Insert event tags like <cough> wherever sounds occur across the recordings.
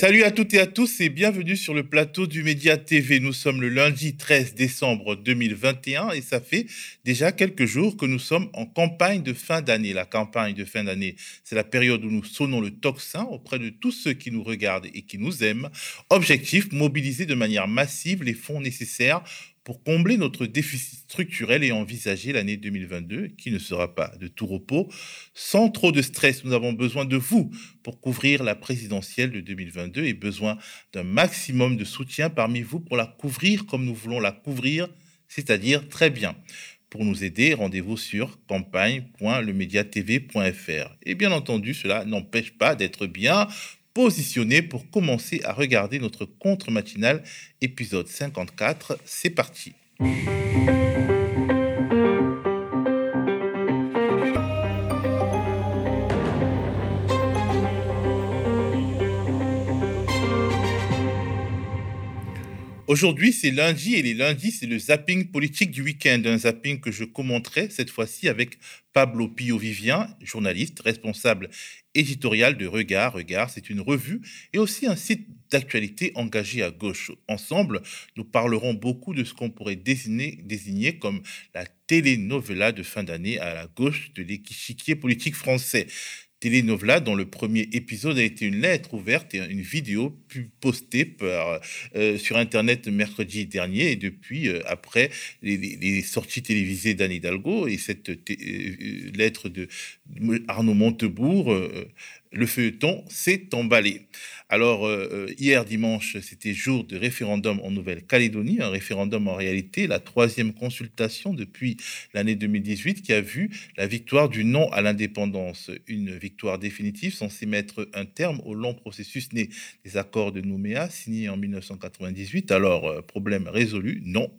Salut à toutes et à tous et bienvenue sur le plateau du Média TV. Nous sommes le lundi 13 décembre 2021 et ça fait déjà quelques jours que nous sommes en campagne de fin d'année. La campagne de fin d'année, c'est la période où nous sonnons le tocsin auprès de tous ceux qui nous regardent et qui nous aiment. Objectif, mobiliser de manière massive les fonds nécessaires pour combler notre déficit structurel et envisager l'année 2022 qui ne sera pas de tout repos. Sans trop de stress, nous avons besoin de vous pour couvrir la présidentielle de 2022 et besoin d'un maximum de soutien parmi vous pour la couvrir comme nous voulons la couvrir, c'est-à-dire très bien. Pour nous aider, rendez-vous sur campagne.lemediatv.fr. Et bien entendu, cela n'empêche pas d'être bien positionné pour commencer à regarder notre contre matinal épisode 54. C'est parti. Aujourd'hui, c'est lundi et les lundis, c'est le zapping politique du week-end. Un zapping que je commenterai cette fois-ci avec Pablo Pio-Vivien, journaliste, responsable éditorial de Regard. Regard, c'est une revue et aussi un site d'actualité engagé à gauche. Ensemble, nous parlerons beaucoup de ce qu'on pourrait désigner, comme la télénovela de fin d'année à la gauche de l'échiquier politique français télénovela dont le premier épisode a été une lettre ouverte et une vidéo postée euh, sur Internet mercredi dernier et depuis, euh, après les, sorties télévisées d'Anne Hidalgo et cette euh, lettre de Arnaud Montebourg, le feuilleton s'est emballé. Alors, euh, euh, hier dimanche, c'était jour de référendum en Nouvelle-Calédonie, un référendum en réalité, la troisième consultation depuis l'année 2018 qui a vu la victoire du non à l'indépendance, une victoire définitive censée mettre un terme au long processus né des accords de Nouméa signés en 1998. Alors, euh, problème résolu, non,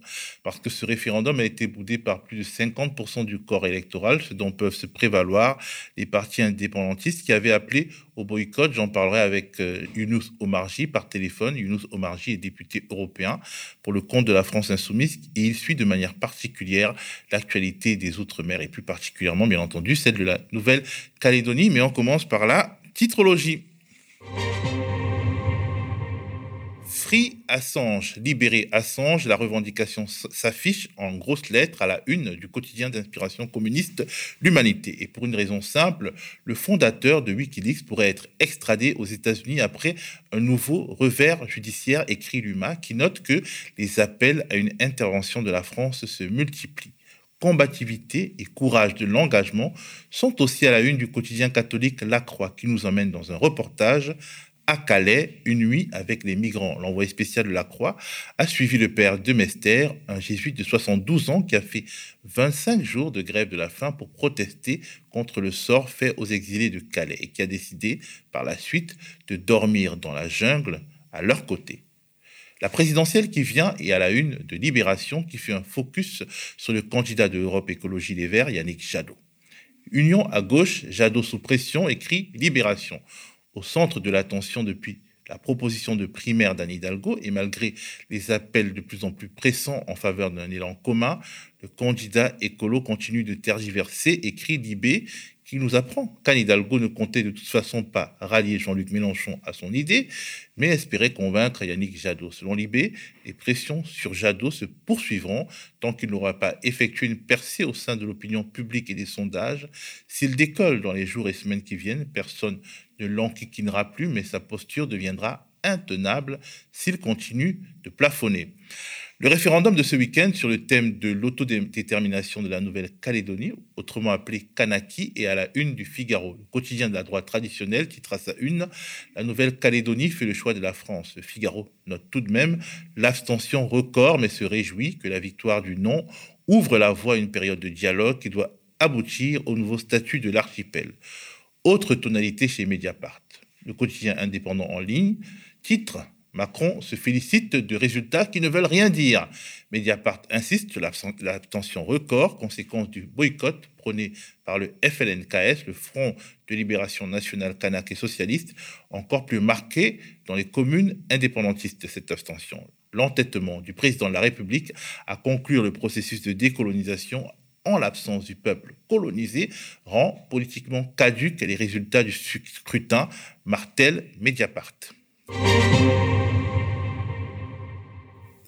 parce que ce référendum a été boudé par plus de 50% du corps électoral, ce dont peuvent se prévaloir les partis indépendantistes qui avaient appelé au boycott. J'en parlerai avec Younous Omarji par téléphone. Younous Omarji est député européen pour le compte de la France insoumise et il suit de manière particulière l'actualité des Outre-mer et plus particulièrement, bien entendu, celle de la Nouvelle-Calédonie. Mais on commence par la titrologie. Assange, libéré Assange, la revendication s'affiche en grosses lettres à la une du quotidien d'inspiration communiste L'Humanité. Et pour une raison simple, le fondateur de Wikileaks pourrait être extradé aux États-Unis après un nouveau revers judiciaire, écrit l'UMA, qui note que les appels à une intervention de la France se multiplient combativité et courage de l'engagement sont aussi à la une du quotidien catholique La Croix, qui nous emmène dans un reportage à Calais une nuit avec les migrants. L'envoyé spécial de la Croix a suivi le père de Mester, un jésuite de 72 ans qui a fait 25 jours de grève de la faim pour protester contre le sort fait aux exilés de Calais et qui a décidé par la suite de dormir dans la jungle à leur côté. La présidentielle qui vient est à la une de Libération qui fait un focus sur le candidat de Europe Écologie Les Verts, Yannick Jadot. Union à gauche, Jadot sous pression écrit Libération au centre de l'attention depuis la proposition de primaire d'Anne Hidalgo et malgré les appels de plus en plus pressants en faveur d'un élan commun, le candidat écolo continue de tergiverser, écrit Libé, qui nous apprend qu'Anne Hidalgo ne comptait de toute façon pas rallier Jean-Luc Mélenchon à son idée, mais espérait convaincre Yannick Jadot. Selon Libé, les pressions sur Jadot se poursuivront tant qu'il n'aura pas effectué une percée au sein de l'opinion publique et des sondages. S'il décolle dans les jours et semaines qui viennent, personne ne l'enquiquinera plus, mais sa posture deviendra intenable s'il continue de plafonner. Le référendum de ce week-end sur le thème de l'autodétermination de la Nouvelle-Calédonie, autrement appelé Kanaki, est à la une du Figaro, le quotidien de la droite traditionnelle, titre à une La Nouvelle-Calédonie fait le choix de la France. Le Figaro note tout de même l'abstention record, mais se réjouit que la victoire du non ouvre la voie à une période de dialogue qui doit aboutir au nouveau statut de l'archipel. Autre tonalité chez Mediapart. Le quotidien indépendant en ligne titre Macron se félicite de résultats qui ne veulent rien dire. Mediapart insiste sur l'abstention record, conséquence du boycott prôné par le FLNKS, le Front de libération nationale kanak et socialiste, encore plus marqué dans les communes indépendantistes de cette abstention. L'entêtement du président de la République à conclure le processus de décolonisation en l'absence du peuple colonisé rend politiquement caduques les résultats du scrutin, martel Mediapart.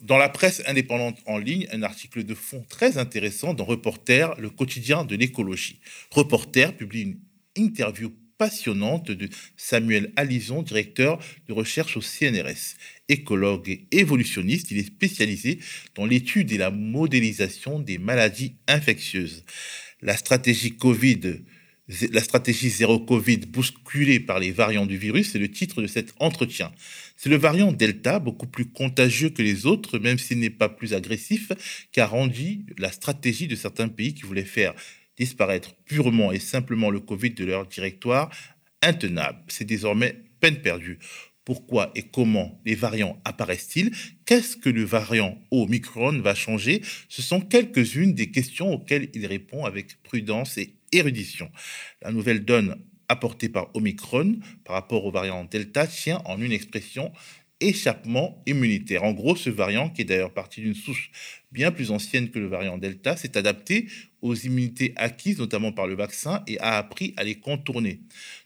Dans la presse indépendante en ligne, un article de fond très intéressant dans Reporter, le quotidien de l'écologie. Reporter publie une interview passionnante de Samuel Alison, directeur de recherche au CNRS. Écologue et évolutionniste, il est spécialisé dans l'étude et la modélisation des maladies infectieuses. La stratégie Covid la stratégie zéro Covid bousculée par les variants du virus, c'est le titre de cet entretien. C'est le variant Delta, beaucoup plus contagieux que les autres, même s'il n'est pas plus agressif, qui a rendu la stratégie de certains pays qui voulaient faire disparaître purement et simplement le Covid de leur directoire intenable. C'est désormais peine perdue. Pourquoi et comment les variants apparaissent-ils? Qu'est-ce que le variant Omicron va changer? Ce sont quelques-unes des questions auxquelles il répond avec prudence et érudition. La nouvelle donne apportée par Omicron par rapport au variant Delta tient en une expression échappement immunitaire. En gros, ce variant, qui est d'ailleurs parti d'une souche bien plus ancienne que le variant Delta, s'est adapté aux immunités acquises, notamment par le vaccin, et a appris à les contourner.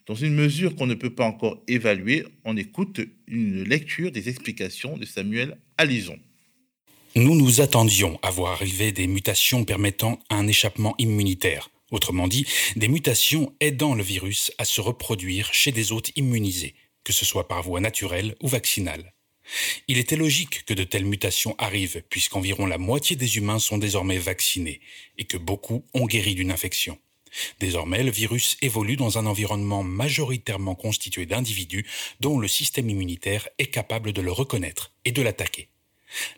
Dans une mesure qu'on ne peut pas encore évaluer, on écoute une lecture des explications de Samuel Alison. Nous nous attendions à voir arriver des mutations permettant un échappement immunitaire. Autrement dit, des mutations aidant le virus à se reproduire chez des hôtes immunisés, que ce soit par voie naturelle ou vaccinale. Il était logique que de telles mutations arrivent, puisqu'environ la moitié des humains sont désormais vaccinés, et que beaucoup ont guéri d'une infection. Désormais, le virus évolue dans un environnement majoritairement constitué d'individus dont le système immunitaire est capable de le reconnaître et de l'attaquer.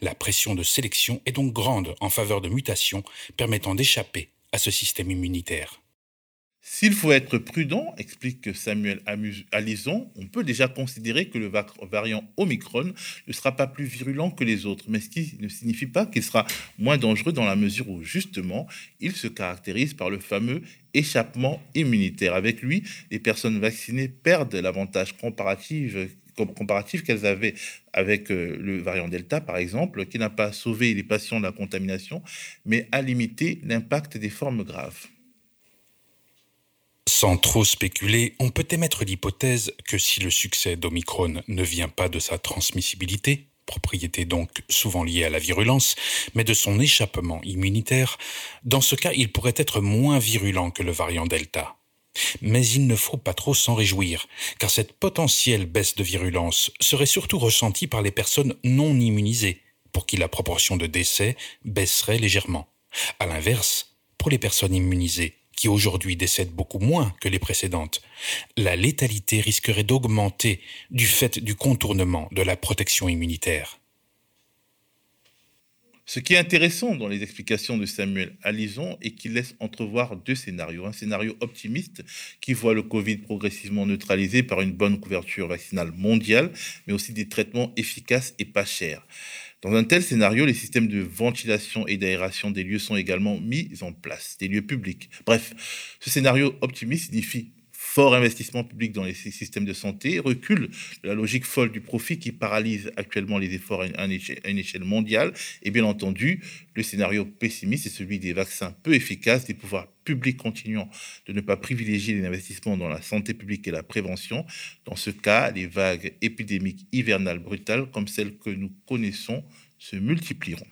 La pression de sélection est donc grande en faveur de mutations permettant d'échapper à ce système immunitaire. S'il faut être prudent, explique Samuel Alison, on peut déjà considérer que le variant Omicron ne sera pas plus virulent que les autres, mais ce qui ne signifie pas qu'il sera moins dangereux dans la mesure où, justement, il se caractérise par le fameux échappement immunitaire. Avec lui, les personnes vaccinées perdent l'avantage comparatif comparatif qu'elles avaient avec euh, le variant Delta, par exemple, qui n'a pas sauvé les patients de la contamination, mais a limité l'impact des formes graves. Sans trop spéculer, on peut émettre l'hypothèse que si le succès d'Omicron ne vient pas de sa transmissibilité, propriété donc souvent liée à la virulence, mais de son échappement immunitaire, dans ce cas il pourrait être moins virulent que le variant Delta. Mais il ne faut pas trop s'en réjouir, car cette potentielle baisse de virulence serait surtout ressentie par les personnes non immunisées, pour qui la proportion de décès baisserait légèrement. À l'inverse, pour les personnes immunisées, qui aujourd'hui décèdent beaucoup moins que les précédentes, la létalité risquerait d'augmenter du fait du contournement de la protection immunitaire. Ce qui est intéressant dans les explications de Samuel Alison est qu'il laisse entrevoir deux scénarios. Un scénario optimiste qui voit le Covid progressivement neutralisé par une bonne couverture vaccinale mondiale, mais aussi des traitements efficaces et pas chers. Dans un tel scénario, les systèmes de ventilation et d'aération des lieux sont également mis en place, des lieux publics. Bref, ce scénario optimiste signifie fort investissement public dans les systèmes de santé, recul de la logique folle du profit qui paralyse actuellement les efforts à une échelle mondiale, et bien entendu, le scénario pessimiste est celui des vaccins peu efficaces, des pouvoirs publics continuant de ne pas privilégier les investissements dans la santé publique et la prévention. Dans ce cas, les vagues épidémiques hivernales brutales comme celles que nous connaissons se multiplieront.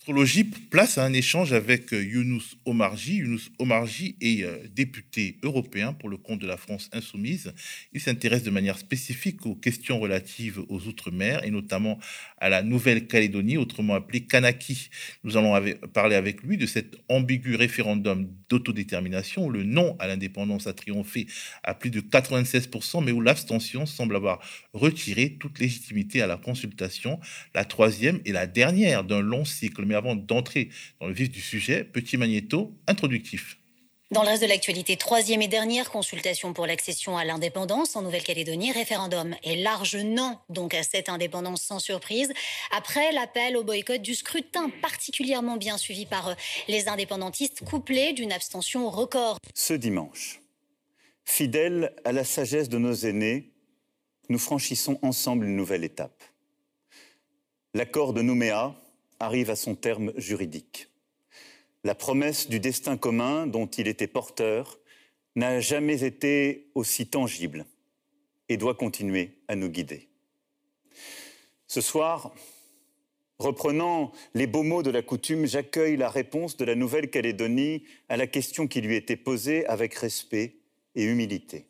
Astrologie place à un échange avec euh, Younous Omarji. Younous Omarji est euh, député européen pour le compte de la France insoumise. Il s'intéresse de manière spécifique aux questions relatives aux Outre-mer et notamment à la Nouvelle-Calédonie, autrement appelée Kanaki. Nous allons parler avec lui de cet ambigu référendum d'autodétermination où le non à l'indépendance a triomphé à plus de 96%, mais où l'abstention semble avoir retiré toute légitimité à la consultation, la troisième et la dernière d'un long cycle mais avant d'entrer dans le vif du sujet, petit magnéto introductif. Dans le reste de l'actualité, troisième et dernière consultation pour l'accession à l'indépendance en Nouvelle-Calédonie, référendum et large non donc à cette indépendance sans surprise, après l'appel au boycott du scrutin particulièrement bien suivi par euh, les indépendantistes, couplé d'une abstention record. Ce dimanche, fidèles à la sagesse de nos aînés, nous franchissons ensemble une nouvelle étape. L'accord de Nouméa arrive à son terme juridique. La promesse du destin commun dont il était porteur n'a jamais été aussi tangible et doit continuer à nous guider. Ce soir, reprenant les beaux mots de la coutume, j'accueille la réponse de la Nouvelle-Calédonie à la question qui lui était posée avec respect et humilité.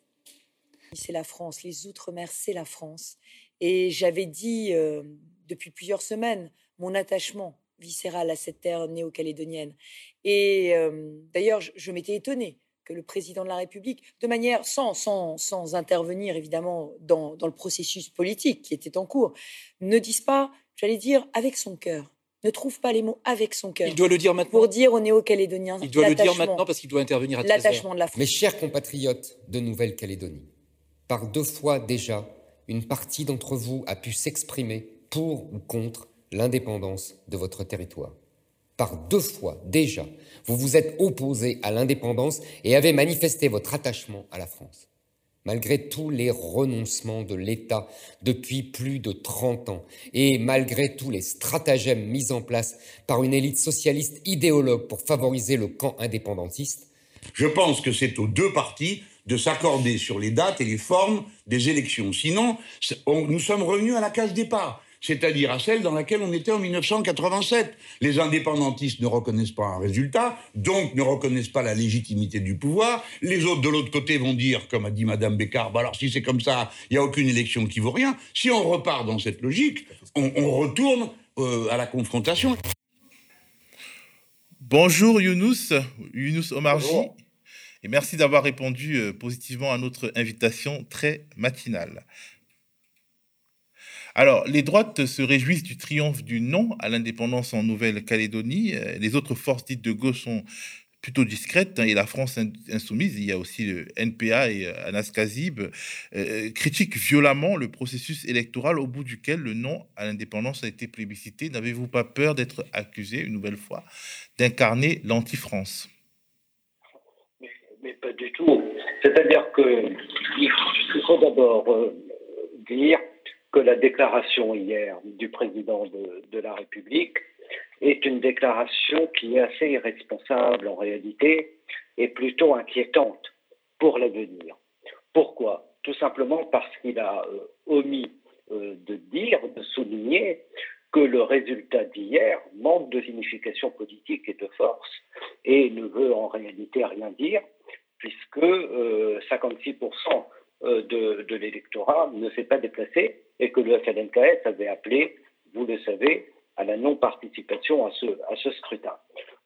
C'est la France, les Outre-mer, c'est la France. Et j'avais dit euh, depuis plusieurs semaines mon attachement viscéral à cette terre néo-calédonienne. Et euh, d'ailleurs, je m'étais étonnée que le président de la République, de manière sans, sans, sans intervenir évidemment dans, dans, le processus politique qui était en cours, ne dise pas, j'allais dire, avec son cœur. Ne trouve pas les mots avec son cœur. Il doit le dire maintenant. Pour dire aux Néo-Calédoniens. Il doit le dire maintenant parce qu'il doit intervenir à L'attachement de la France. Mes chers compatriotes de Nouvelle-Calédonie, par deux fois déjà, une partie d'entre vous a pu s'exprimer pour ou contre l'indépendance de votre territoire par deux fois déjà, vous vous êtes opposé à l'indépendance et avez manifesté votre attachement à la France. Malgré tous les renoncements de l'État depuis plus de 30 ans et malgré tous les stratagèmes mis en place par une élite socialiste idéologue pour favoriser le camp indépendantiste, je pense que c'est aux deux partis de s'accorder sur les dates et les formes des élections. Sinon, nous sommes revenus à la case départ c'est-à-dire à celle dans laquelle on était en 1987. Les indépendantistes ne reconnaissent pas un résultat, donc ne reconnaissent pas la légitimité du pouvoir. Les autres de l'autre côté vont dire, comme a dit Madame Bécard, bah alors si c'est comme ça, il n'y a aucune élection qui vaut rien. Si on repart dans cette logique, on, retourne euh, à la confrontation. Bonjour Younous, Younous Omarji. Et merci d'avoir répondu euh, positivement à notre invitation très matinale. Alors, les droites se réjouissent du triomphe du non à l'indépendance en Nouvelle-Calédonie. Euh, les autres forces dites de gauche sont plutôt discrètes. Hein, et la France insoumise, il y a aussi le NPA et euh, Anas Kazib, euh, critiquent violemment le processus électoral au bout duquel le non à l'indépendance a été plébiscité. N'avez-vous pas peur d'être accusé une nouvelle fois d'incarner l'anti-France? Mais, pas du tout. C'est-à-dire qu'il faut d'abord dire que la déclaration hier du président de, la République est une déclaration qui est assez irresponsable en réalité et plutôt inquiétante pour l'avenir. Pourquoi? Tout simplement parce qu'il a euh, omis euh, de dire, de souligner que le résultat d'hier manque de signification politique et de force et ne veut en réalité rien dire puisque 56% euh, de, l'électorat ne s'est pas déplacé et que le FLNKS avait appelé, vous le savez, à la non-participation à ce, à ce scrutin.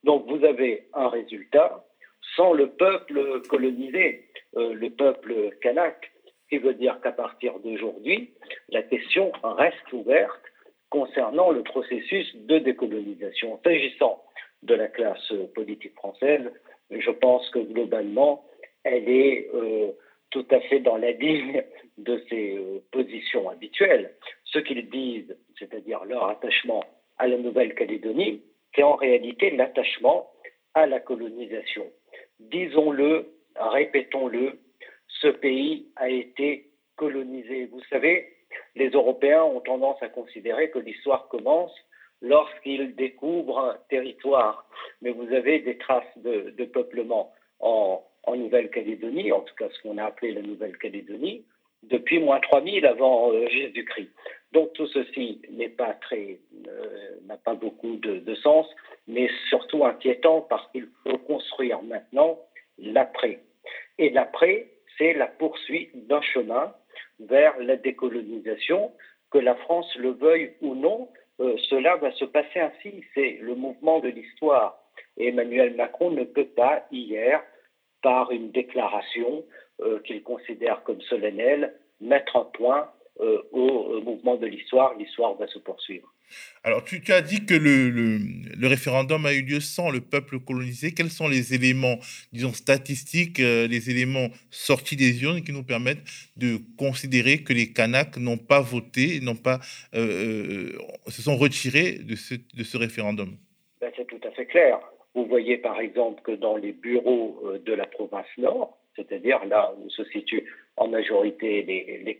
Donc vous avez un résultat sans le peuple colonisé, euh, le peuple kanak, qui veut dire qu'à partir d'aujourd'hui, la question reste ouverte concernant le processus de décolonisation. S'agissant de la classe politique française, je pense que globalement, elle est euh, tout à fait dans la ligne de ses euh, positions habituelles. Ce qu'ils disent, c'est-à-dire leur attachement à la Nouvelle-Calédonie, c'est en réalité l'attachement à la colonisation. Disons-le, répétons-le, ce pays a été colonisé. Vous savez, les Européens ont tendance à considérer que l'histoire commence lorsqu'ils découvrent un territoire. Mais vous avez des traces de, de peuplement en, en Nouvelle-Calédonie, en tout cas ce qu'on a appelé la Nouvelle-Calédonie, depuis moins 3000 avant euh, Jésus-Christ. Donc tout ceci n'est pas très, euh, n'a pas beaucoup de, sens, mais surtout inquiétant parce qu'il faut construire maintenant l'après. Et l'après, c'est la poursuite d'un chemin vers la décolonisation, que la France le veuille ou non, euh, cela va se passer ainsi. C'est le mouvement de l'histoire. Et Emmanuel Macron ne peut pas hier par une déclaration euh, qu'il considère comme solennelle, mettre un point euh, au, mouvement de l'histoire. L'histoire va se poursuivre. Alors, tu, as dit que le, le, référendum a eu lieu sans le peuple colonisé. Quels sont les éléments, disons, statistiques, euh, les éléments sortis des urnes qui nous permettent de considérer que les Kanaks n'ont pas voté, n'ont pas, se sont retirés de ce, de ce référendum? Ben, C'est tout à fait clair. Vous voyez par exemple que dans les bureaux euh, de la province Nord, c'est-à-dire là où se situent en majorité les, les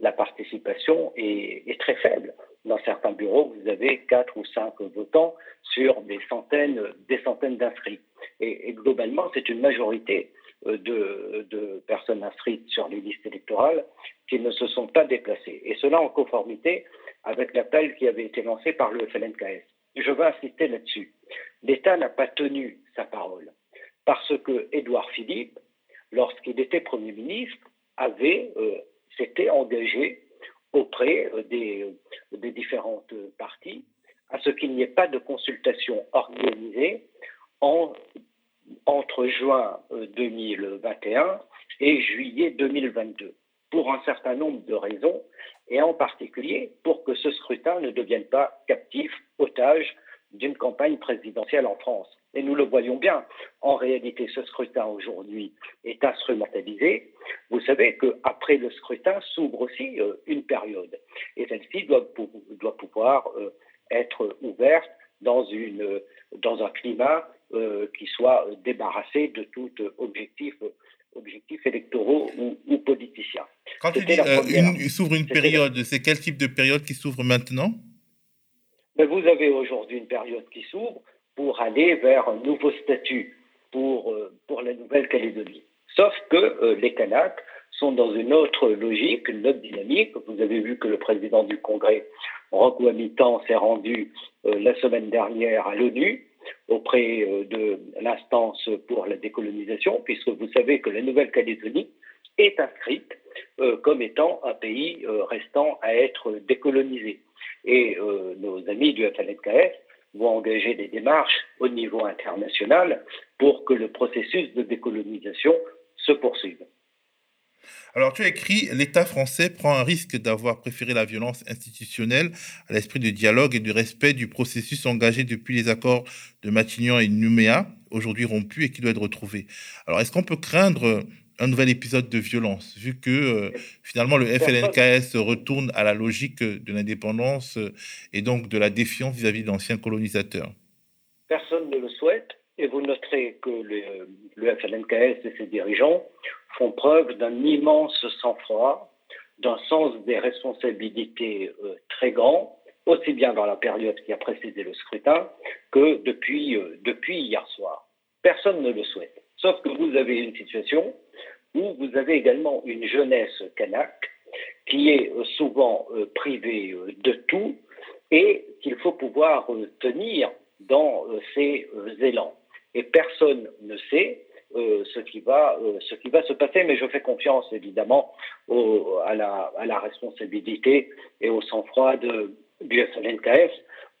la participation est, très faible. Dans certains bureaux, vous avez quatre ou cinq votants sur des centaines, des centaines d'inscrits. Et, globalement, c'est une majorité de, de, personnes inscrites sur les listes électorales qui ne se sont pas déplacées. Et cela en conformité avec l'appel qui avait été lancé par le FLNKS. Je veux insister là-dessus. L'État n'a pas tenu sa parole parce que Édouard Philippe, lorsqu'il était Premier ministre, avait euh, s'était engagé auprès euh, des, euh, des, différentes parties à ce qu'il n'y ait pas de consultation organisée en, entre juin 2021 et juillet 2022, pour un certain nombre de raisons, et en particulier pour que ce scrutin ne devienne pas captif, otage d'une campagne présidentielle en France. Et nous le voyons bien. En réalité, ce scrutin aujourd'hui est instrumentalisé. Vous savez qu'après le scrutin s'ouvre aussi euh, une période. Et celle-ci doit, doit, pouvoir euh, être ouverte dans, une, dans un climat euh, qui soit débarrassé de tout objectif objectifs électoraux ou, politiciens. Quand tu dis s'ouvre une période, c'est quel type de période qui s'ouvre maintenant? Mais Vous avez aujourd'hui une période qui s'ouvre pour aller vers un nouveau statut pour, euh, pour la Nouvelle-Calédonie. Sauf que euh, les Kanaks sont dans une autre logique, une autre dynamique. Vous avez vu que le président du Congrès, Roch Wamitan, s'est rendu euh, la semaine dernière à l'ONU auprès de l'instance pour la décolonisation, puisque vous savez que la Nouvelle-Calédonie est inscrite comme étant un pays restant à être décolonisé. Et nos amis du FLNKS vont engager des démarches au niveau international pour que le processus de décolonisation se poursuive. Alors tu as écrit L'État français prend un risque d'avoir préféré la violence institutionnelle à l'esprit de dialogue et de respect du processus engagé depuis les accords de Matignon et Nouméa, aujourd'hui rompus et qui doit être retrouvé. Alors est-ce qu'on peut craindre un nouvel épisode de violence, vu que euh, finalement le FLNKS retourne à la logique de l'indépendance euh, et donc de la défiance vis-à-vis d'anciens colonisateurs Personne ne le souhaite, et vous noterez que le, le FLNKS et ses dirigeants font preuve d'un immense sang-froid, d'un sens des responsabilités euh, très grand, aussi bien dans la période qui a précédé le scrutin que depuis, depuis hier soir. Personne ne le souhaite. Sauf que vous avez une situation où vous avez également une jeunesse kanak qui est euh, souvent euh, privée euh, de tout et qu'il faut pouvoir tenir dans ses élans. Et personne ne sait ce, qui va, se passer, mais je fais confiance évidemment à, la, responsabilité et au sang-froid du FLNKS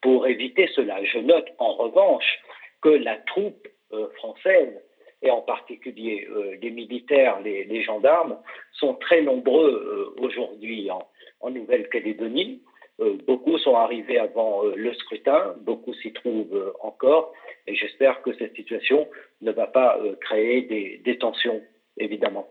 pour éviter cela. Je note en revanche que la troupe française et en particulier euh, les militaires, les, gendarmes, sont très nombreux euh, aujourd'hui en, Nouvelle-Calédonie. Euh, beaucoup sont arrivés avant le scrutin, beaucoup s'y trouvent encore, et j'espère que cette situation ne va pas créer des tensions, évidemment.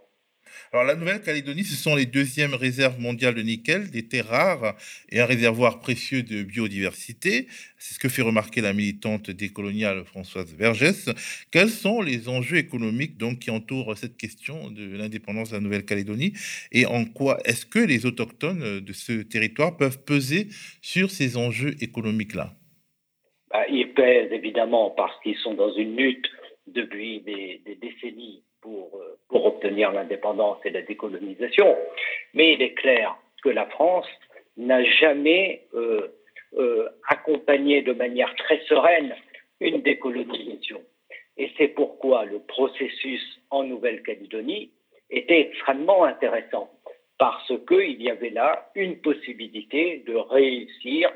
Alors, la Nouvelle-Calédonie, ce sont les deuxièmes réserves mondiales de nickel, des terres rares et un réservoir précieux de biodiversité. C'est ce que fait remarquer la militante décoloniale Françoise Vergès. Quels sont les enjeux économiques donc qui entourent cette question de l'indépendance de la Nouvelle-Calédonie et en quoi est-ce que les autochtones de ce territoire peuvent peser sur ces enjeux économiques-là? Bah, Ils pèsent évidemment parce qu'ils sont dans une lutte depuis des décennies pour, euh, pour obtenir l'indépendance et la décolonisation. Mais il est clair que la France n'a jamais euh, euh, accompagné de manière très sereine une décolonisation. Et c'est pourquoi le processus en Nouvelle-Calédonie était extrêmement intéressant, parce qu'il y avait là une possibilité de réussir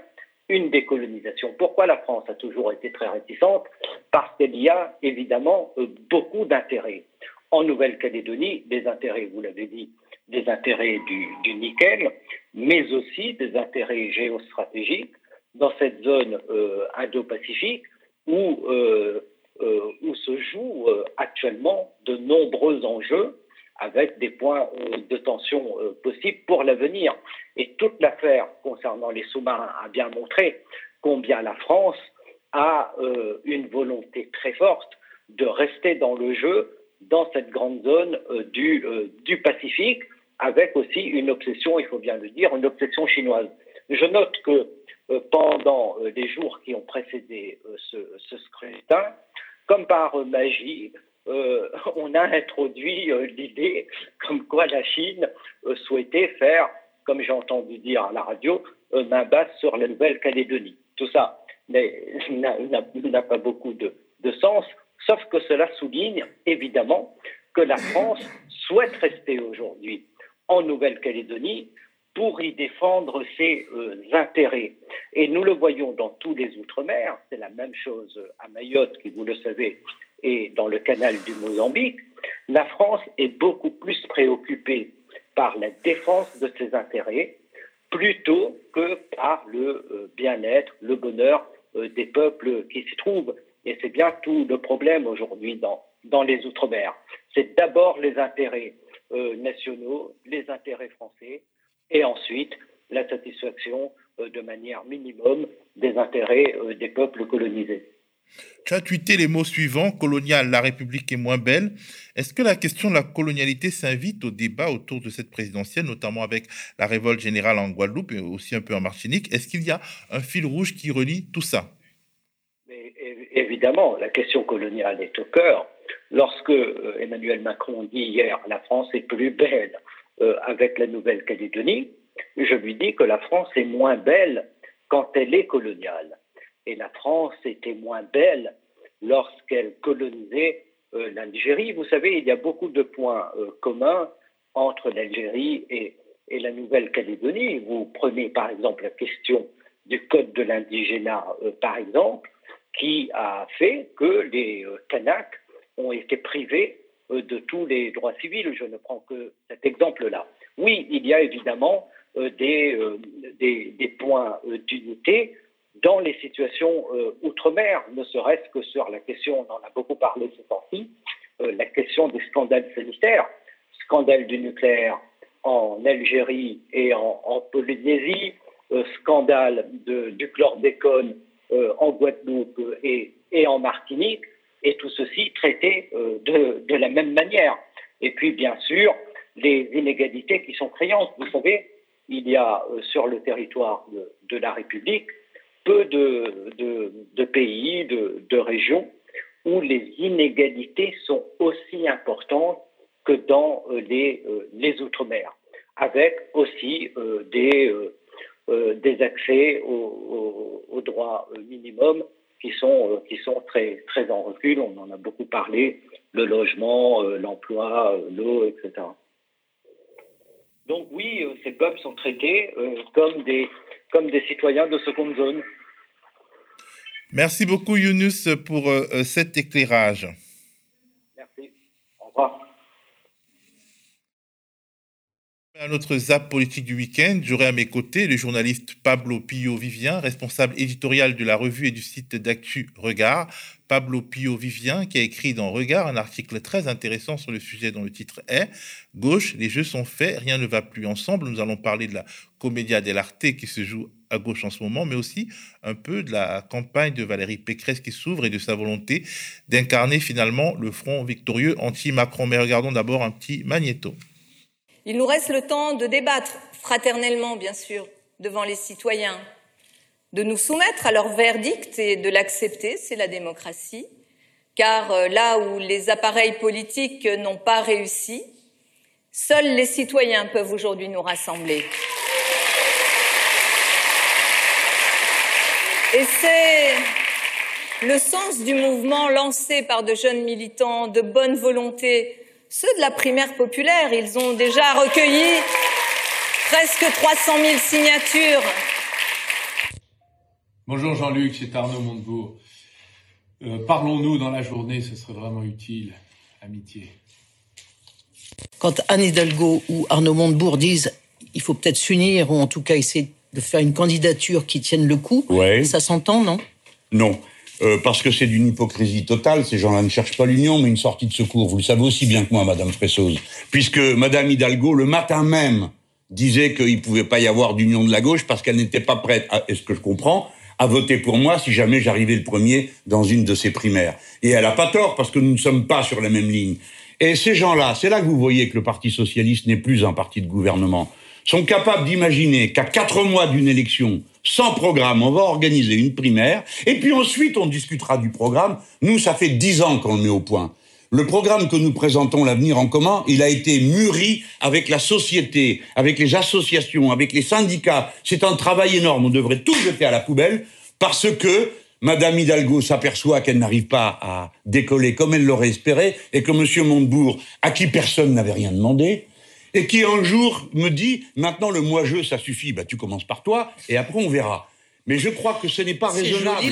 une décolonisation. Pourquoi la France a toujours été très réticente? Parce qu'il y a évidemment beaucoup d'intérêts en Nouvelle-Calédonie des intérêts, vous l'avez dit, des intérêts du, nickel, mais aussi des intérêts géostratégiques dans cette zone euh, indo-pacifique où, euh, euh, où se jouent actuellement de nombreux enjeux avec des points de tension possibles pour l'avenir. Et toute l'affaire concernant les sous-marins a bien montré combien la France a une volonté très forte de rester dans le jeu dans cette grande zone euh, du, euh, du Pacifique, avec aussi une obsession, il faut bien le dire, une obsession chinoise. Je note que euh, pendant les jours qui ont précédé ce, scrutin, comme par magie, <laughs> on a introduit l'idée comme quoi la Chine souhaitait faire, comme j'ai entendu dire à la radio, main basse sur la Nouvelle-Calédonie. Tout ça <laughs> n'a pas beaucoup de sens, sauf que cela souligne évidemment que la France <laughs> souhaite rester aujourd'hui en Nouvelle-Calédonie pour y défendre ses euh, intérêts. Et nous le voyons dans tous les Outre-mer, c'est la même chose à Mayotte, qui vous le savez, et dans le canal du Mozambique, la France est beaucoup plus préoccupée par la défense de ses intérêts plutôt que par le euh, bien-être, le bonheur euh, des peuples qui s'y trouvent. Et c'est bien tout le problème aujourd'hui dans, dans les Outre-mer. C'est d'abord les intérêts euh, nationaux, les intérêts français, et ensuite la satisfaction euh, de manière minimum des intérêts euh, des peuples colonisés. Tu as tweeté les mots suivants, colonial, la République est moins belle. Est-ce que la question de la colonialité s'invite au débat autour de cette présidentielle, notamment avec la révolte générale en Guadeloupe et aussi un peu en Martinique? Est-ce qu'il y a un fil rouge qui relie tout ça? Évidemment, la question coloniale est au cœur Lorsque euh, Emmanuel Macron dit hier la France est plus belle euh, avec la Nouvelle-Calédonie, je lui dis que la France est moins belle quand elle est coloniale. Et la France était moins belle lorsqu'elle colonisait euh, l'Algérie. Vous savez, il y a beaucoup de points communs entre l'Algérie et, et, la Nouvelle-Calédonie. Vous prenez par exemple la question du code de l'indigénat, par exemple, qui a fait que les Kanaks ont été privés euh, de tous les droits civils. Je ne prends que cet exemple-là. Oui, il y a évidemment euh, euh, des, points d'unité dans les situations outre-mer, ne serait-ce que sur la question, on en a beaucoup parlé ce temps-ci, la question des scandales sanitaires, scandale du nucléaire en Algérie et en, Polynésie, scandale du chlordécone en Guadeloupe et, en Martinique et tout ceci traité euh, de, la même manière. Et puis, bien sûr, les inégalités qui sont créantes. Vous savez, il y a euh, sur le territoire de, la République peu de, pays, de, régions où les inégalités sont aussi importantes que dans euh, les, les Outre-mer, avec aussi des, des accès aux, aux droits minimums qui sont, euh, qui sont très, très en recul. On en a beaucoup parlé, le logement, euh, l'emploi, euh, l'eau, etc. Donc oui, ces peuples sont traités comme, des, comme des citoyens de seconde zone. Merci beaucoup Younus pour cet éclairage. Merci. Au revoir. À notre zap politique du week-end, j'aurai à mes côtés le journaliste Pablo Pio-Vivien, responsable éditorial de la revue et du site d'actu Regard. Pablo Pio-Vivien qui a écrit dans Regard un article très intéressant sur le sujet dont le titre est Gauche, les jeux sont faits, rien ne va plus ensemble. Nous allons parler de la Commedia dell'arte qui se joue à gauche en ce moment, mais aussi un peu de la campagne de Valérie Pécresse qui s'ouvre et de sa volonté d'incarner finalement le front victorieux anti-Macron. Mais regardons d'abord un petit magnéto. Il nous reste le temps de débattre fraternellement, bien sûr, devant les citoyens, de nous soumettre à leur verdict et de l'accepter, c'est la démocratie, car euh, là où les appareils politiques n'ont pas réussi, seuls les citoyens peuvent aujourd'hui nous rassembler. Et c'est le sens du mouvement lancé par de jeunes militants de bonne volonté ceux de la primaire populaire. Ils ont déjà recueilli presque 300 000 signatures. Bonjour Jean-Luc, c'est Arnaud Montebourg. Euh, parlons-nous dans la journée, ce serait vraiment utile. Amitié. Quand Anne Hidalgo ou Arnaud Montebourg disent il faut peut-être s'unir ou en tout cas essayer de faire une candidature qui tienne le coup, ça s'entend, non? Non. Euh, parce que c'est d'une hypocrisie totale. Ces gens-là ne cherchent pas l'union, mais une sortie de secours. Vous le savez aussi bien que moi, Madame Fressoz. Puisque Madame Hidalgo, le matin même, disait qu'il ne pouvait pas y avoir d'union de la gauche parce qu'elle n'était pas prête, est-ce que je comprends, à voter pour moi si jamais j'arrivais le premier dans une de ses primaires. Et elle n'a pas tort parce que nous ne sommes pas sur la même ligne. Et ces gens-là, c'est là que vous voyez que le Parti socialiste n'est plus un parti de gouvernement, sont capables d'imaginer qu'à quatre mois d'une élection, sans programme, on va organiser une primaire, et puis ensuite on discutera du programme. Nous, ça fait dix ans qu'on le met au point. Le programme que nous présentons, l'avenir en commun, il a été mûri avec la société, avec les associations, avec les syndicats. C'est un travail énorme. On devrait tout jeter à la poubelle parce que Madame Hidalgo s'aperçoit qu'elle n'arrive pas à décoller comme elle l'aurait espéré et que Monsieur Montebourg, à qui personne n'avait rien demandé, et qui un jour me dit maintenant le moi-je, ça suffit, bah, tu commences par toi et après on verra. Mais je crois que ce n'est pas raisonnable.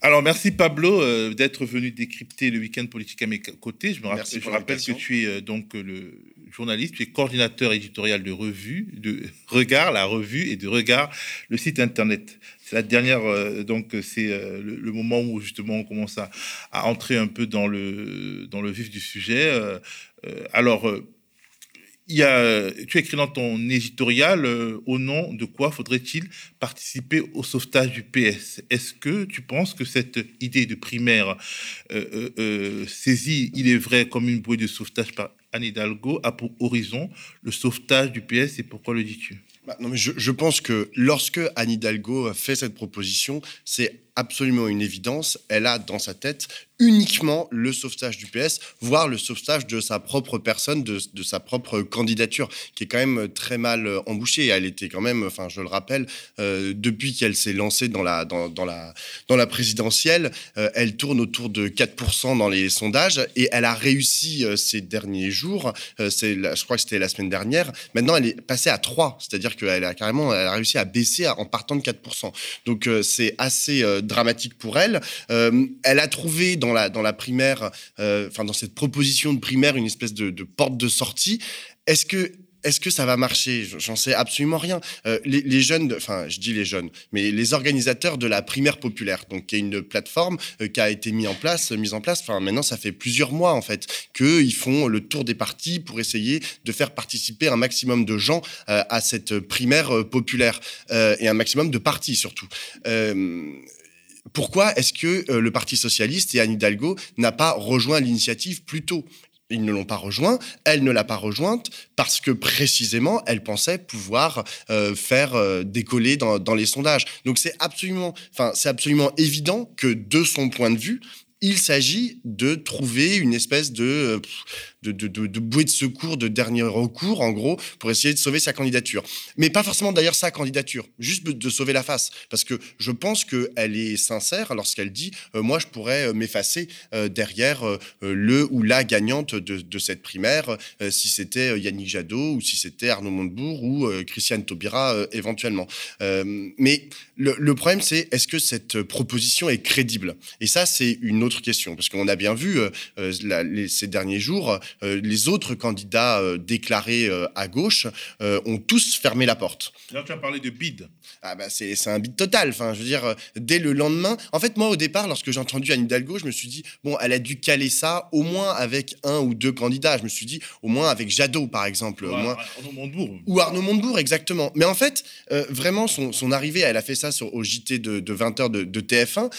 Alors, merci Pablo euh, d'être venu décrypter le week-end politique à mes côtés. Je me rappelle, je rappelle que tu es euh, donc le journaliste, tu es coordinateur éditorial de revue, de Regard, la revue, et de Regard, le site internet. C'est la dernière, euh, donc c'est le, moment où justement on commence à, à, entrer un peu dans le, dans le vif du sujet. Alors, il y a, tu as écrit dans ton éditorial euh, au nom de quoi faudrait-il participer au sauvetage du PS Est-ce que tu penses que cette idée de primaire euh, euh, saisie, il est vrai, comme une bouée de sauvetage par Anne Hidalgo, a pour horizon le sauvetage du PS et pourquoi le dis-tu? Bah, non, mais je, pense que lorsque Anne Hidalgo fait cette proposition, c'est absolument une évidence. Elle a dans sa tête uniquement le sauvetage du PS, voire le sauvetage de sa propre personne, de, sa propre candidature, qui est quand même très mal euh, embouchée. Elle était quand même, enfin, je le rappelle, euh, depuis qu'elle s'est lancée dans la, dans, la, dans la présidentielle, euh, elle tourne autour de 4% dans les sondages et elle a réussi ces derniers jours, c'est je crois que c'était la semaine dernière, maintenant elle est passée à 3, c'est-à-dire qu'elle a carrément elle a réussi à baisser en partant de 4%. Donc c'est assez dramatique pour elle. elle a trouvé dans la, dans la primaire, euh, enfin dans cette proposition de primaire, une espèce de, porte de sortie. Est-ce que est-ce que ça va marcher? J'en sais absolument rien. Euh, les, jeunes, enfin, je dis les jeunes, mais les organisateurs de la primaire populaire, donc qui est une plateforme euh, qui a été mise en place, mise en place. Enfin, maintenant, ça fait plusieurs mois en fait qu'ils font le tour des partis pour essayer de faire participer un maximum de gens à cette primaire populaire et un maximum de partis surtout pourquoi est-ce que euh, le Parti socialiste et Anne Hidalgo n'a pas rejoint l'initiative plus tôt? Ils ne l'ont pas rejoint, elle ne l'a pas rejointe parce que précisément elle pensait pouvoir euh, faire euh, décoller dans, les sondages. Donc c'est absolument, enfin c'est absolument évident que de son point de vue, il s'agit de trouver une espèce de, de, de, bouée de secours de dernier recours, en gros, pour essayer de sauver sa candidature. Mais pas forcément d'ailleurs sa candidature, juste de sauver la face. Parce que je pense qu'elle est sincère lorsqu'elle dit euh, Moi, je pourrais euh, m'effacer euh, derrière le ou la gagnante de, cette primaire, si c'était Yannick Jadot ou si c'était Arnaud Montebourg ou Christiane Taubira éventuellement. mais le, problème, c'est est-ce que cette proposition est crédible? Et ça, c'est une autre question. Parce qu'on a bien vu ces derniers jours, les autres candidats euh, déclarés euh, à gauche ont tous fermé la porte. Là, tu as parlé de bid. Ah bah c'est un bid total. Enfin, je veux dire, dès le lendemain. En fait, moi, au départ, lorsque j'ai entendu Anne Hidalgo, je me suis dit, bon, elle a dû caler ça au moins avec un ou deux candidats. Je me suis dit, au moins avec Jadot, par exemple. Ou Arnaud Montebourg. Ou Arnaud Montebourg, exactement. Mais en fait, vraiment, son, arrivée, elle a fait ça sur, au JT de, 20h de, TF1.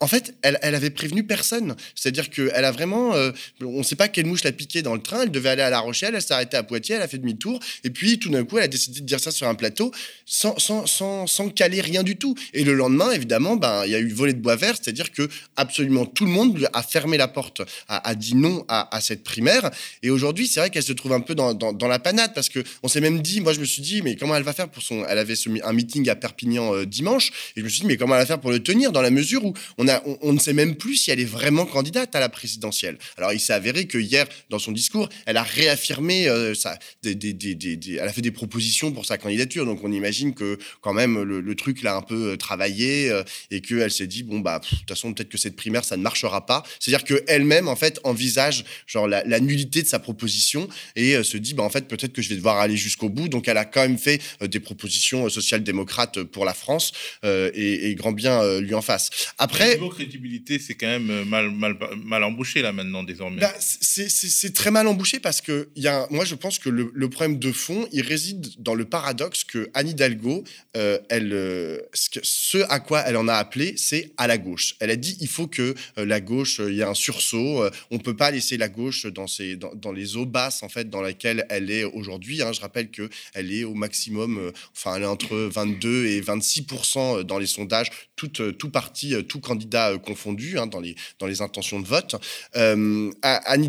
en fait, elle, elle avait prévenu personne. C'est-à-dire qu'elle a vraiment. on ne sait pas quelle mouche l'a piqué dans le train, elle devait aller à La Rochelle, elle s'est arrêtée à Poitiers, elle a fait demi-tour, et puis tout d'un coup, elle a décidé de dire ça sur un plateau sans, sans, sans, sans caler rien du tout. Et le lendemain, évidemment, ben, il y a eu volet de bois vert, c'est-à-dire que absolument tout le monde a fermé la porte, a, dit non à, cette primaire. Et aujourd'hui, c'est vrai qu'elle se trouve un peu dans, dans, la panade, parce que on s'est même dit, moi je me suis dit, mais comment elle va faire pour son. Elle avait un meeting à Perpignan euh, dimanche, et je me suis dit, mais comment elle va faire pour le tenir, dans la mesure où on, a, on ne sait même plus si elle est vraiment candidate à la présidentielle. Alors il s'est avéré que hier, dans son discours, elle a réaffirmé euh, ça, elle a fait des propositions pour sa candidature. Donc on imagine que quand même le, truc l'a un peu euh, travaillé euh, et qu'elle s'est dit bon bah de toute façon peut-être que cette primaire ça ne marchera pas. C'est-à-dire qu'elle-même en fait envisage genre la, nullité de sa proposition et se dit bah en fait peut-être que je vais devoir aller jusqu'au bout. Donc elle a quand même fait des propositions social-démocrates pour la France et, grand bien lui en face. Après, niveau crédibilité c'est quand même mal, mal, mal embouché là maintenant désormais. Bah, c'est c'est très mal embouché parce que y a, moi, je pense que le, problème de fond, il réside dans le paradoxe que Anne Hidalgo, euh, elle, euh, ce, à quoi elle en a appelé, c'est à la gauche. Elle a dit il faut que euh, la gauche, il y ait un sursaut. on peut pas laisser la gauche dans, ces, dans, les eaux basses en fait dans lesquelles elle est aujourd'hui. Hein. Je rappelle que elle est au maximum, enfin, elle est entre 22 et 26% dans les sondages, tout, tout parti, tout candidat confondu hein, dans les dans les intentions de vote. Anne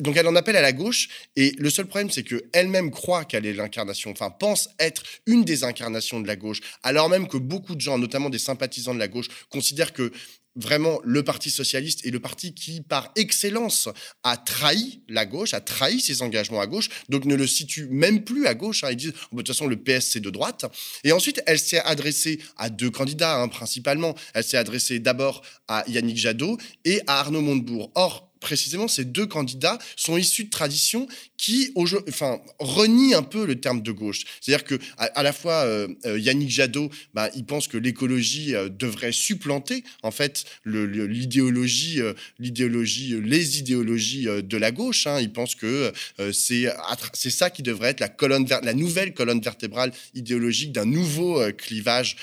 donc elle en appelle à la gauche, et le seul problème, c'est qu'elle-même croit qu'elle est l'incarnation, enfin pense être une des incarnations de la gauche, alors même que beaucoup de gens, notamment des sympathisants de la gauche, considèrent que vraiment le Parti socialiste est le parti qui, par excellence, a trahi la gauche, a trahi ses engagements à gauche, donc ne le situe même plus à gauche. Hein. Ils disent, oh, de toute façon, le PS, c'est de droite. Et ensuite, elle s'est adressée à deux candidats, hein, principalement. Elle s'est adressée d'abord à Yannick Jadot et à Arnaud Montebourg. Or, précisément, ces deux candidats sont issus de traditions qui enfin, renient un peu le terme de gauche. C'est-à-dire que à, la fois, euh, euh, Yannick Jadot, bah, il pense que l'écologie euh, devrait supplanter en fait l'idéologie, l'idéologie, les idéologies de la gauche. Hein. Il pense que c'est c'est ça qui devrait être la colonne, la nouvelle colonne vertébrale idéologique d'un nouveau clivage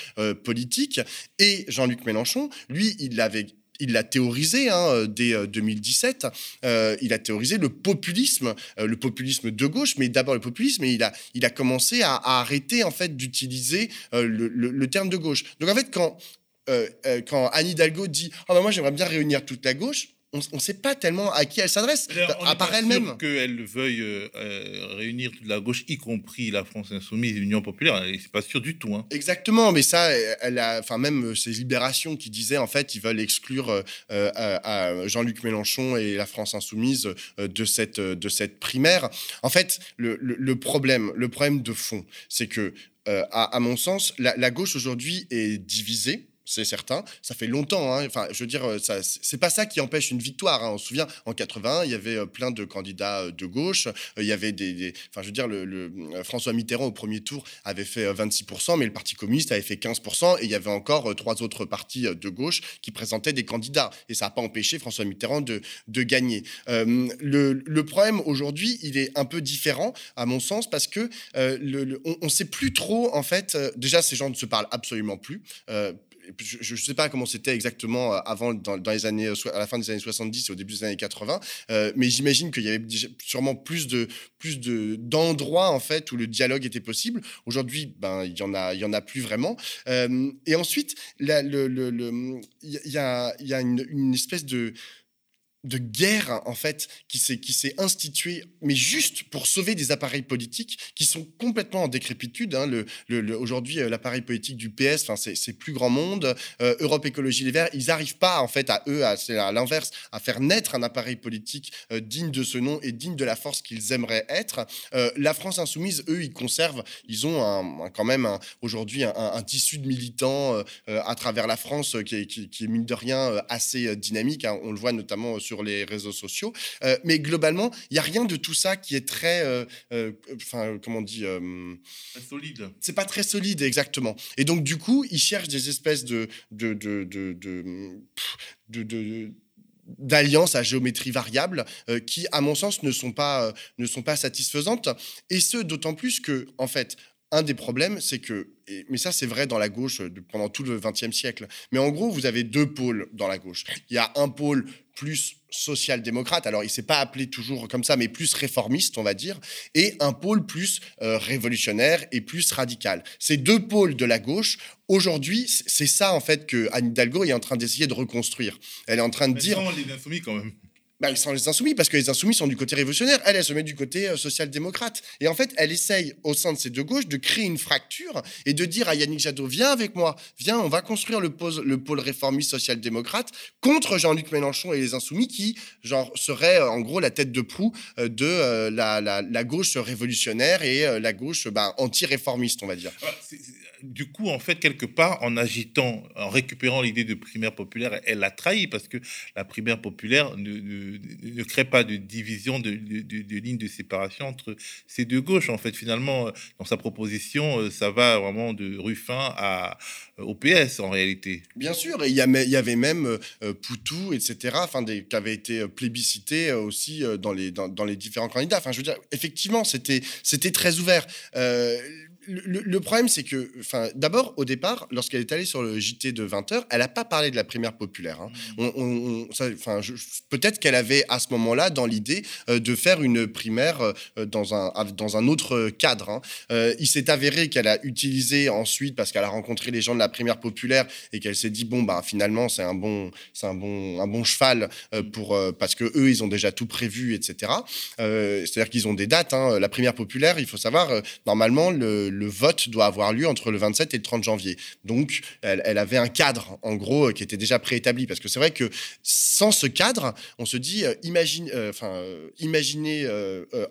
politique. Et Jean-Luc Mélenchon, lui, il avait il l'a théorisé hein, euh, dès 2017. Euh, euh, il a théorisé le populisme, le populisme de gauche, mais d'abord le populisme. Et il a, commencé à, arrêter en fait d'utiliser le, terme de gauche. Donc en fait, quand quand Anne Hidalgo dit oh, ben moi j'aimerais bien réunir toute la gauche, on ne sait pas tellement à qui elle s'adresse, à part elle-même. Qu'elle veuille euh, réunir toute la gauche, y compris la France insoumise et l'Union populaire, c'est pas sûr du tout. Hein. Exactement, mais ça, elle a, enfin même euh, ces libérations qui disaient en fait ils veulent exclure euh, Jean-Luc Mélenchon et la France insoumise de cette de cette primaire. En fait, le, problème, le problème de fond, c'est que à, mon sens, la gauche aujourd'hui est divisée c'est certain. Ça fait longtemps. Hein. Enfin, je veux dire, euh, c'est pas ça qui empêche une victoire. Hein. On se souvient, en 80, il y avait euh, plein de candidats euh, de gauche. Il y avait des, enfin, je veux dire, le, François Mitterrand au premier tour avait fait 26%, mais le Parti communiste avait fait 15%, et il y avait encore trois autres partis de gauche qui présentaient des candidats. Et ça n'a pas empêché François Mitterrand de, de gagner. le, problème aujourd'hui, il est un peu différent, à mon sens, parce que on ne sait plus trop, en fait. déjà, ces gens ne se parlent absolument plus je ne sais pas comment c'était exactement euh, avant, dans, les années, euh, à la fin des années 70 et au début des années 80, euh, mais j'imagine qu'il y avait sûrement plus de plus de d'endroits en fait où le dialogue était possible. Aujourd'hui, ben il y en a il y en a plus vraiment. et ensuite, il y, a, y a une espèce de de guerre en fait qui s'est qui instituée mais juste pour sauver des appareils politiques qui sont complètement en décrépitude hein. le, aujourd'hui euh, l'appareil politique du PS enfin c'est plus grand monde euh, Europe Écologie Les Verts ils n'arrivent pas en fait à eux à, à l'inverse à faire naître un appareil politique euh, digne de ce nom et digne de la force qu'ils aimeraient être la France insoumise eux ils conservent ils ont quand même aujourd'hui un, tissu de militants à travers la France qui est, qui, est mine de rien assez dynamique hein. on le voit notamment sur les réseaux sociaux. Euh, mais globalement, il n'y a rien de tout ça qui est très, euh, euh, enfin, comment on dit Solide. C'est pas très solide, exactement. Et donc, du coup, ils cherchent des espèces de, de, de, de, de, d'alliances à géométrie variable qui, à mon sens, ne sont pas, ne sont pas satisfaisantes. Et ce, d'autant plus que, en fait, un des problèmes, c'est que, mais ça c'est vrai dans la gauche pendant tout le XXe siècle, mais en gros, vous avez deux pôles dans la gauche. Il y a un pôle plus social-démocrate, alors il s'est pas appelé toujours comme ça, mais plus réformiste, on va dire, et un pôle plus euh, révolutionnaire et plus radical. Ces deux pôles de la gauche, aujourd'hui, c'est ça en fait que Anne Hidalgo est en train d'essayer de reconstruire. Elle est en train de dire... les quand même bah, sont les insoumis, parce que les insoumis sont du côté révolutionnaire. Elle, se met du côté euh, social-démocrate. Et en fait, elle essaye, au sein de ces deux gauches, de créer une fracture et de dire à Yannick Jadot Viens avec moi, viens, on va construire le, pôle, le pôle réformiste social-démocrate contre Jean-Luc Mélenchon et les insoumis qui, genre, seraient euh, en gros la tête de proue euh, de la, la, gauche révolutionnaire et la gauche bah, anti-réformiste, on va dire. Du coup, en fait, quelque part, en agitant, en récupérant l'idée de primaire populaire, elle l'a trahi parce que la primaire populaire ne, crée pas de division, de, de, ligne de séparation entre ces deux gauches. En fait, finalement, dans sa proposition, euh, ça va vraiment de Ruffin à, au PS en réalité. Bien sûr, et il y, avait même euh, Poutou, etc., enfin, des, qui avait été plébiscité aussi dans les, dans, les différents candidats. Enfin, je veux dire, effectivement, c'était très ouvert. Euh, le, problème, c'est que, enfin, d'abord, au départ, lorsqu'elle est allée sur le JT de 20h, elle n'a pas parlé de la primaire populaire. Hein. Mmh. peut-être qu'elle avait à ce moment-là dans l'idée euh, de faire une primaire euh, dans, un, dans un autre cadre. Hein. Euh, il s'est avéré qu'elle a utilisé ensuite, parce qu'elle a rencontré les gens de la primaire populaire et qu'elle s'est dit, bon, bah, finalement, c'est un bon, c'est un bon, un bon cheval pour, parce que eux, ils ont déjà tout prévu, etc. C'est-à-dire qu'ils ont des dates. Hein. La primaire populaire, il faut savoir, normalement, le le vote doit avoir lieu entre le 27 et le 30 janvier. Donc, elle, avait un cadre, en gros, qui était déjà préétabli. Parce que c'est vrai que sans ce cadre, on se dit, euh, euh, euh, imaginez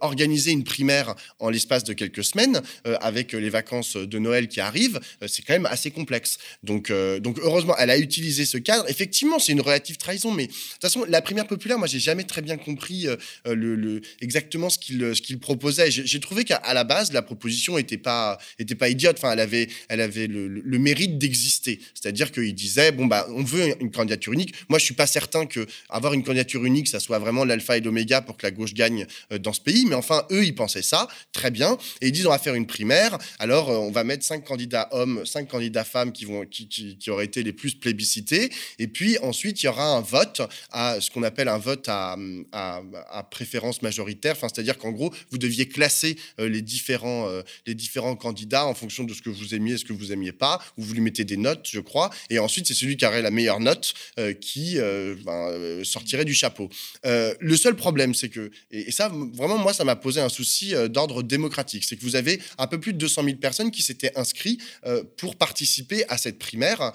organiser une primaire en l'espace de quelques semaines, avec les vacances de Noël qui arrivent, c'est quand même assez complexe. Donc, heureusement, elle a utilisé ce cadre. Effectivement, c'est une relative trahison, mais de toute façon, la primaire populaire, moi, j'ai jamais très bien compris le, exactement ce qu'il qu'il proposait. J'ai trouvé qu'à la base, la proposition n'était pas était pas idiote. Enfin, elle avait, elle avait le, mérite d'exister. C'est-à-dire qu'il disait bon bah on veut une candidature unique. Moi, je suis pas certain que avoir une candidature unique, ça soit vraiment l'alpha et l'oméga pour que la gauche gagne euh, dans ce pays. Mais enfin, eux, ils pensaient ça très bien et ils disent on va faire une primaire. Alors, euh, on va mettre cinq candidats hommes, cinq candidats femmes qui vont, qui, qui, auraient été les plus plébiscités. Et puis ensuite, il y aura un vote à ce qu'on appelle un vote à, à, préférence majoritaire. Enfin, c'est-à-dire qu'en gros, vous deviez classer euh, les différents, les différents candidats en fonction de ce que vous aimiez et ce que vous aimiez pas, ou vous lui mettez des notes, je crois, et ensuite c'est celui qui aurait la meilleure note euh, qui euh, ben, euh, sortirait du chapeau. le seul problème, c'est que, et, ça, vraiment, moi, ça m'a posé un souci d'ordre démocratique, c'est que vous avez un peu plus de 200 000 personnes qui s'étaient inscrites pour participer à cette primaire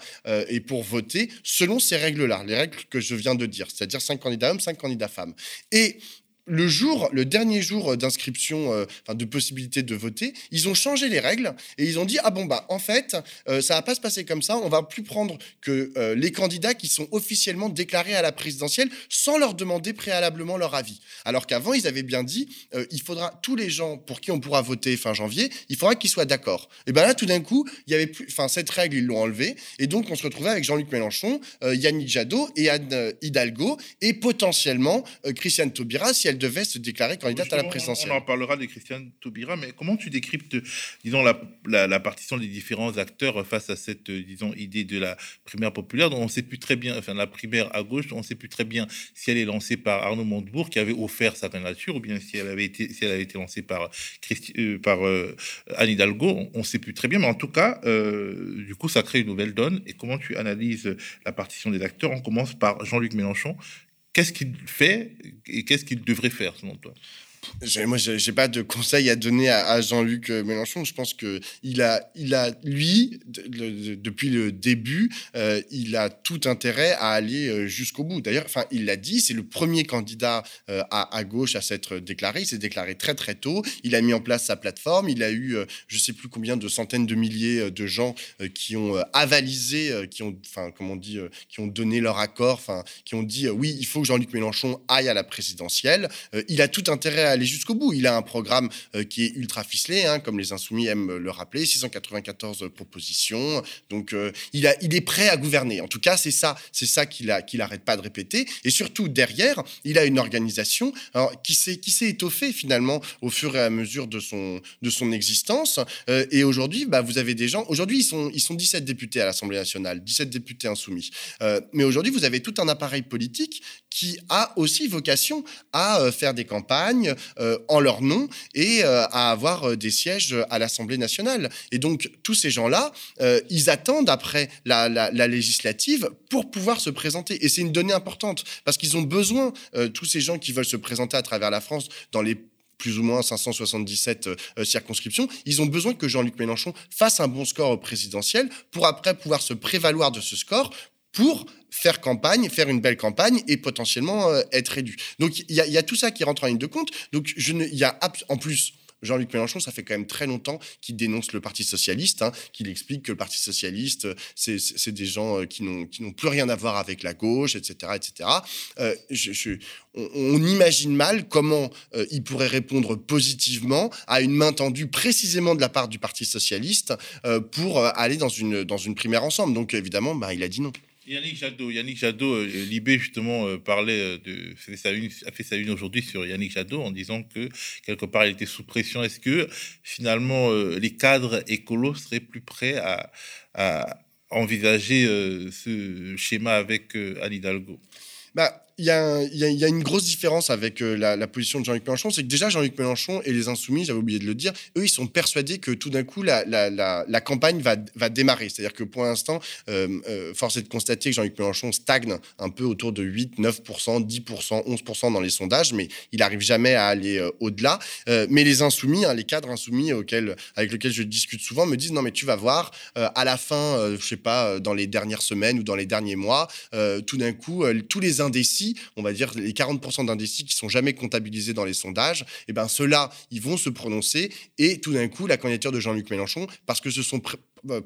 et pour voter selon ces règles-là, les règles que je viens de dire, c'est-à-dire 5 candidats hommes, 5 candidats femmes. Et le jour, le dernier jour d'inscription, euh, de possibilité de voter, ils ont changé les règles et ils ont dit ah bon bah en fait euh, ça va pas se passer comme ça, on va plus prendre que euh, les candidats qui sont officiellement déclarés à la présidentielle sans leur demander préalablement leur avis. Alors qu'avant ils avaient bien dit il faudra tous les gens pour qui on pourra voter fin janvier, il faudra qu'ils soient d'accord. Et ben là tout d'un coup il y avait plus, enfin cette règle ils l'ont enlevée et donc on se retrouvait avec Jean-Luc Mélenchon, Yannick Jadot et Anne Hidalgo et potentiellement Christiane Taubira si elle devait se déclarer candidate à la présidentielle. On en parlera de Christiane Taubira, mais comment tu décryptes, disons, la, la, partition des différents acteurs face à cette, disons, idée de la primaire populaire dont on ne sait plus très bien, enfin, la primaire à gauche, on ne sait plus très bien si elle est lancée par Arnaud Montebourg, qui avait offert sa candidature, ou bien si elle avait été, si elle avait été lancée par, euh, par euh, Anne Hidalgo, on ne sait plus très bien, mais en tout cas, euh, du coup, ça crée une nouvelle donne. Et comment tu analyses la partition des acteurs? On commence par Jean-Luc Mélenchon, Qu'est-ce qu'il fait et qu'est-ce qu'il devrait faire selon toi? Moi, j'ai pas de conseils à donner à, Jean-Luc euh, Mélenchon. Je pense que il a, il a lui, depuis le début, euh, il a tout intérêt à aller euh, jusqu'au bout. D'ailleurs, il l'a dit, c'est le premier candidat à, gauche à s'être déclaré. Il s'est déclaré très très tôt. Il a mis en place sa plateforme. Il a eu, je sais plus combien de centaines de milliers de gens qui ont avalisé, qui ont, comment on dit, qui ont donné leur accord, qui ont dit oui, il faut que Jean-Luc Mélenchon aille à la présidentielle. il a tout intérêt à aller jusqu'au bout. Il a un programme euh, qui est ultra ficelé, hein, comme les Insoumis aiment le rappeler, 694 propositions. Donc, euh, il, est prêt à gouverner. En tout cas, c'est ça, c'est ça qu'il a, qu'il arrête pas de répéter. Et surtout derrière, il a une organisation qui s'est étoffée finalement au fur et à mesure de son existence. Euh, et aujourd'hui, bah, vous avez des gens. Aujourd'hui, ils sont ils sont 17 députés à l'Assemblée nationale, 17 députés insoumis. mais aujourd'hui, vous avez tout un appareil politique qui a aussi vocation à faire des campagnes, en leur nom et euh, à avoir euh, des sièges à l'Assemblée nationale. Et donc, tous ces gens-là, ils attendent après la, législative pour pouvoir se présenter. Et c'est une donnée importante parce qu'ils ont besoin, tous ces gens qui veulent se présenter à travers la France dans les plus ou moins 577 circonscriptions, ils ont besoin que Jean-Luc Mélenchon fasse un bon score au présidentiel pour après pouvoir se prévaloir de ce score pour faire campagne, faire une belle campagne et potentiellement euh, être élu. Donc il y, a tout ça qui rentre en ligne de compte. Donc je y a en plus Jean-Luc Mélenchon, ça fait quand même très longtemps qu'il dénonce le Parti socialiste, hein, qu'il explique que le Parti socialiste, c'est des gens qui n'ont plus rien à voir avec la gauche, etc. etc. je, on, imagine mal comment euh, il pourrait répondre positivement à une main tendue précisément de la part du Parti socialiste euh, pour euh, aller dans une, dans une primaire ensemble. Donc évidemment, bah, il a dit non. Yannick Jadot, Yannick Jadot, Libé justement parlait de, fait sa une, a fait sa une aujourd'hui sur Yannick Jadot en disant que quelque part il était sous pression. Est-ce que finalement les cadres écolos seraient plus prêts à, à envisager ce schéma avec Anne Hidalgo? Bah, il y, a, une grosse différence avec euh, la, position de Jean-Luc Mélenchon, c'est que déjà Jean-Luc Mélenchon et les Insoumis, j'avais oublié de le dire, eux, ils sont persuadés que tout d'un coup, la, campagne va, démarrer. C'est-à-dire que pour l'instant, euh, euh, force est de constater que Jean-Luc Mélenchon stagne un peu autour de 8, 9%, 10%, 11% dans les sondages, mais il n'arrive jamais à aller au-delà. mais les Insoumis, hein, les cadres Insoumis avec lesquels je discute souvent, me disent non, mais tu vas voir, à la fin, je sais pas, dans les dernières semaines ou dans les derniers mois, tout d'un coup, tous les indécis on va dire les 40% d'indécis qui sont jamais comptabilisés dans les sondages, et eh ben ceux-là, ils vont se prononcer et tout d'un coup, la candidature de Jean-Luc Mélenchon, parce que ce sont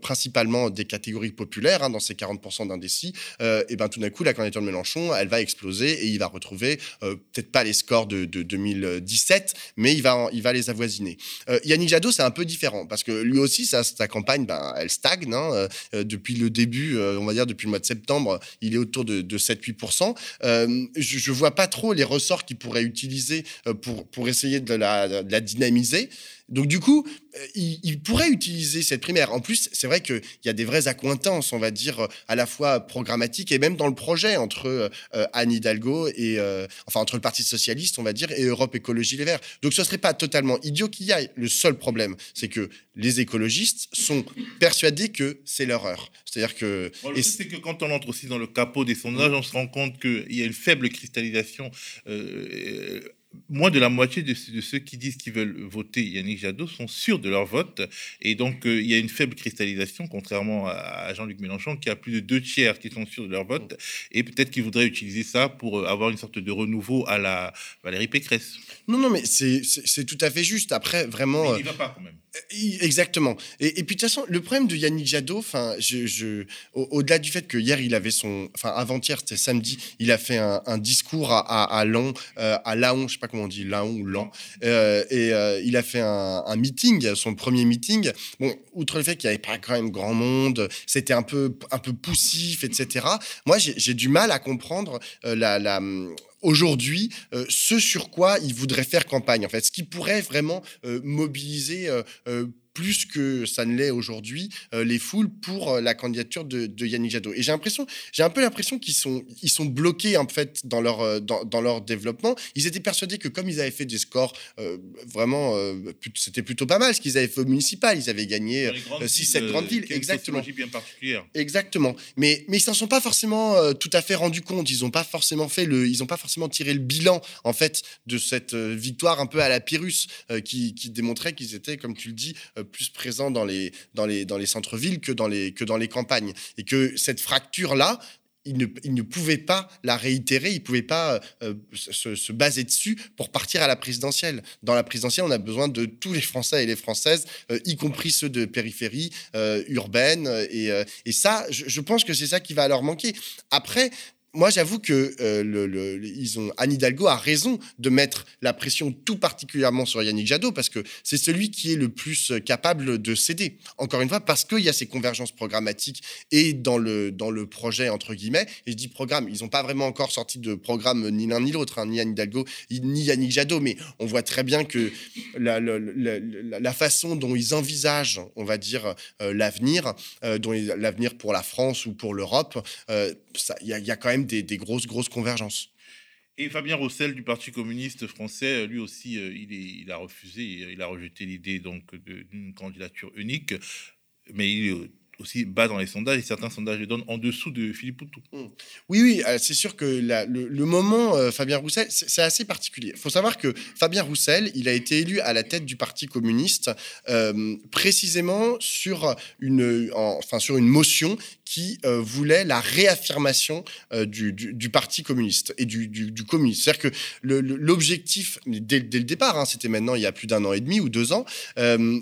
principalement des catégories populaires hein, dans ces 40% d'indécis, euh, et ben tout d'un coup la candidature de Mélenchon, elle va exploser et il va retrouver euh, peut-être pas les scores de, 2017, mais il va il va les avoisiner. Yannick Jadot c'est un peu différent parce que lui aussi sa, campagne, ben elle stagne hein, depuis le début, on va dire depuis le mois de septembre, il est autour de, 7-8%. je, je vois pas trop les ressorts qu'il pourrait utiliser pour pour essayer de la dynamiser. Donc du coup, euh, il, pourrait utiliser cette primaire. En plus, c'est vrai qu'il y a des vraies accointances, on va dire, euh, à la fois programmatiques et même dans le projet entre euh, Anne Hidalgo et, enfin, entre le Parti socialiste, on va dire, et Europe Écologie Les Verts. Donc ce serait pas totalement idiot qu'il y aille. Le seul problème, c'est que les écologistes sont persuadés que c'est leur heure. C'est-à-dire que... et c'est que quand on entre aussi dans le capot des sondages, on se rend compte qu'il y a une faible cristallisation moins de la moitié de, ceux qui disent qu'ils veulent voter Yannick Jadot sont sûrs de leur vote. Et donc, euh, il y a une faible cristallisation, contrairement à, Jean-Luc Mélenchon, qui a plus de deux tiers qui sont sûrs de leur vote. Et peut-être qu'il voudrait utiliser ça pour euh, avoir une sorte de renouveau à la Valérie Pécresse. Non, non, mais c'est tout à fait juste. Après, vraiment. Mais il n'y va pas quand même. Euh, exactement. Et, puis de toute façon, le problème de Yannick Jadot, enfin, je, au-delà du fait que hier il avait son, enfin avant-hier, c'était samedi, il a fait un, discours à, à, à Lyon, à Laon, je sais pas comment on dit, Laon ou Lan, euh, et euh, il a fait un, meeting, son premier meeting. Bon, outre le fait qu'il n'y avait pas quand même grand monde, c'était un peu, un peu poussif, etc. Moi, j'ai du mal à comprendre la, la aujourd'hui ce sur quoi il voudrait faire campagne, en fait, ce qui pourrait vraiment mobiliser plus que ça ne l'est aujourd'hui, euh, les foules pour euh, la candidature de, Yannick Jadot. Et j'ai l'impression, j'ai un peu l'impression qu'ils sont, ils sont bloqués en fait dans leur, euh, dans, leur développement. Ils étaient persuadés que comme ils avaient fait des scores vraiment, c'était plutôt pas mal ce qu'ils avaient fait au municipal. Ils avaient gagné 6-7 grandes villes, exactement. bien particulière. Exactement. Mais mais ils s'en sont pas forcément tout à fait rendus compte. Ils n'ont pas forcément fait le, ils ont pas forcément tiré le bilan en fait de cette victoire un peu à la Pyrrhus qui, qui démontrait qu'ils étaient, comme tu le dis, plus présent dans les, dans les, dans les centres-villes que dans les, que dans les campagnes. Et que cette fracture-là, il ne, il ne, pouvait pas la réitérer, il ne pouvait pas euh, se, baser dessus pour partir à la présidentielle. Dans la présidentielle, on a besoin de tous les Français et les Françaises, euh, y compris ceux de périphérie euh, urbaine. Et, et ça, je, pense que c'est ça qui va leur manquer. Après, moi, j'avoue que euh, le, ils ont, Anne Hidalgo a raison de mettre la pression tout particulièrement sur Yannick Jadot parce que c'est celui qui est le plus euh, capable de céder. Encore une fois, parce qu'il y a ces convergences programmatiques et dans le, dans le projet, entre guillemets, et je dis programme, ils n'ont pas vraiment encore sorti de programme ni l'un ni l'autre, hein, ni Anne Hidalgo, ni Yannick Jadot, mais on voit très bien que la, façon dont ils envisagent, on va dire, euh, l'avenir, dont l'avenir pour la France ou pour l'Europe, il y, y a quand même des, grosses, grosses convergences. Et Fabien Roussel du Parti communiste français, lui aussi, euh, il, il, a refusé, il a rejeté l'idée donc d'une candidature unique, mais il est aussi bas dans les sondages et certains sondages le donnent en dessous de Philippe Poutou. Mmh. Oui, oui, euh, c'est sûr que le, moment euh, Fabien Roussel, c'est assez particulier. Il faut savoir que Fabien Roussel, il a été élu à la tête du Parti communiste euh, précisément sur une, enfin, sur une motion qui voulait la réaffirmation du, Parti communiste et du, du, communisme. C'est-à-dire que l'objectif, dès, dès, le départ, hein, c'était maintenant il y a plus d'un an et demi ou deux ans,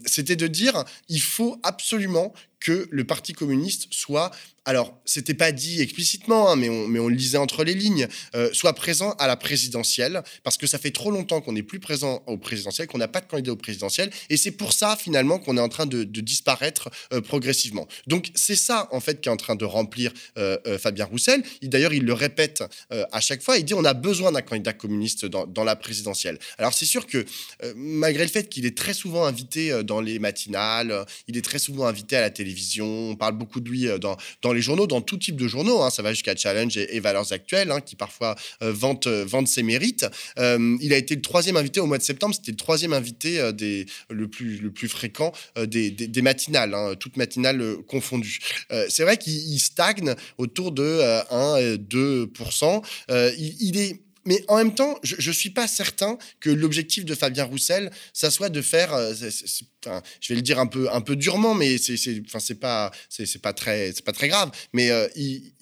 c'était de dire il faut absolument que le Parti communiste soit alors, c'était pas dit explicitement, hein, mais, on, le lisait entre les lignes, euh, soit présent à la présidentielle, parce que ça fait trop longtemps qu'on n'est plus présent au présidentiel, qu'on n'a pas de candidat au présidentiel, et c'est pour ça, finalement, qu'on est en train de, disparaître euh, progressivement. Donc, c'est ça, en fait, qui est en train de remplir euh, Fabien Roussel. D'ailleurs, il le répète à chaque fois, il dit on a besoin d'un candidat communiste dans, dans, la présidentielle. Alors, c'est sûr que, malgré le fait qu'il est très souvent invité dans les matinales, il est très souvent invité à la télévision, on parle beaucoup de lui dans, dans les journaux, dans tout type de journaux. Hein. ça va jusqu'à Challenge et, Valeurs Actuelles, hein, qui parfois euh, euh, vendent, ses mérites. Euh, il a été le troisième invité au mois de septembre. C'était le troisième invité des, le, plus, fréquent des, matinales, hein, toutes matinales confondues. c'est vrai qu'il stagne autour de 1-2%. il, il est mais en même temps, je ne suis pas certain que l'objectif de Fabien Roussel, ça soit de faire, je vais le dire un peu, un peu durement, mais c'est, enfin, c'est pas, c'est, pas très, c'est pas très grave. Mais euh,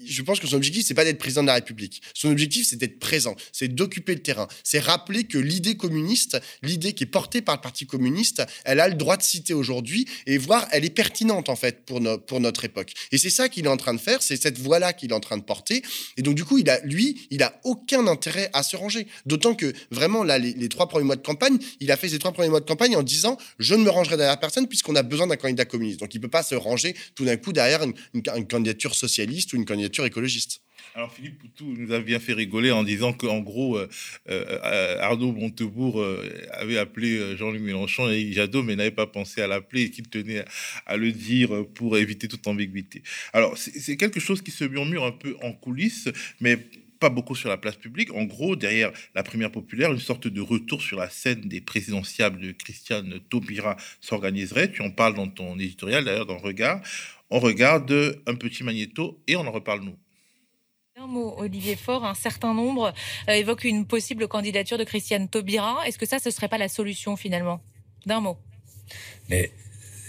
je pense que son objectif, c'est pas d'être président de la République. Son objectif, c'est d'être présent, c'est d'occuper le terrain, c'est rappeler que l'idée communiste, l'idée qui est portée par le Parti communiste, elle a le droit de citer aujourd'hui et voir, elle est pertinente en fait pour, pour notre époque. Et c'est ça qu'il est en train de faire, c'est cette voie-là qu'il est en train de porter. Et donc du coup, il a, lui, il a aucun intérêt à se ranger. D'autant que vraiment là, les, les trois premiers mois de campagne, il a fait ses trois premiers mois de campagne en disant, je ne me rangerai derrière personne puisqu'on a besoin d'un candidat communiste. Donc il ne peut pas se ranger tout d'un coup derrière une, candidature socialiste ou une candidature écologiste. Alors Philippe Poutou nous a bien fait rigoler en disant qu'en gros, euh, euh, Arnaud Montebourg euh, avait appelé Jean-Luc Mélenchon et Jadot, mais n'avait pas pensé à l'appeler et qu'il tenait à, le dire pour éviter toute ambiguïté. Alors c'est quelque chose qui se murmure un peu en coulisses, mais pas beaucoup sur la place publique. En gros, derrière la primaire populaire, une sorte de retour sur la scène des présidentiables de Christiane Taubira s'organiserait. Tu en parles dans ton éditorial, d'ailleurs, dans Regard. On regarde un petit magnéto et on en reparle nous. Un mot, Olivier Faure, un certain nombre euh, évoquent une possible candidature de Christiane Taubira. Est-ce que ça, ce serait pas la solution finalement? D'un mot. Mais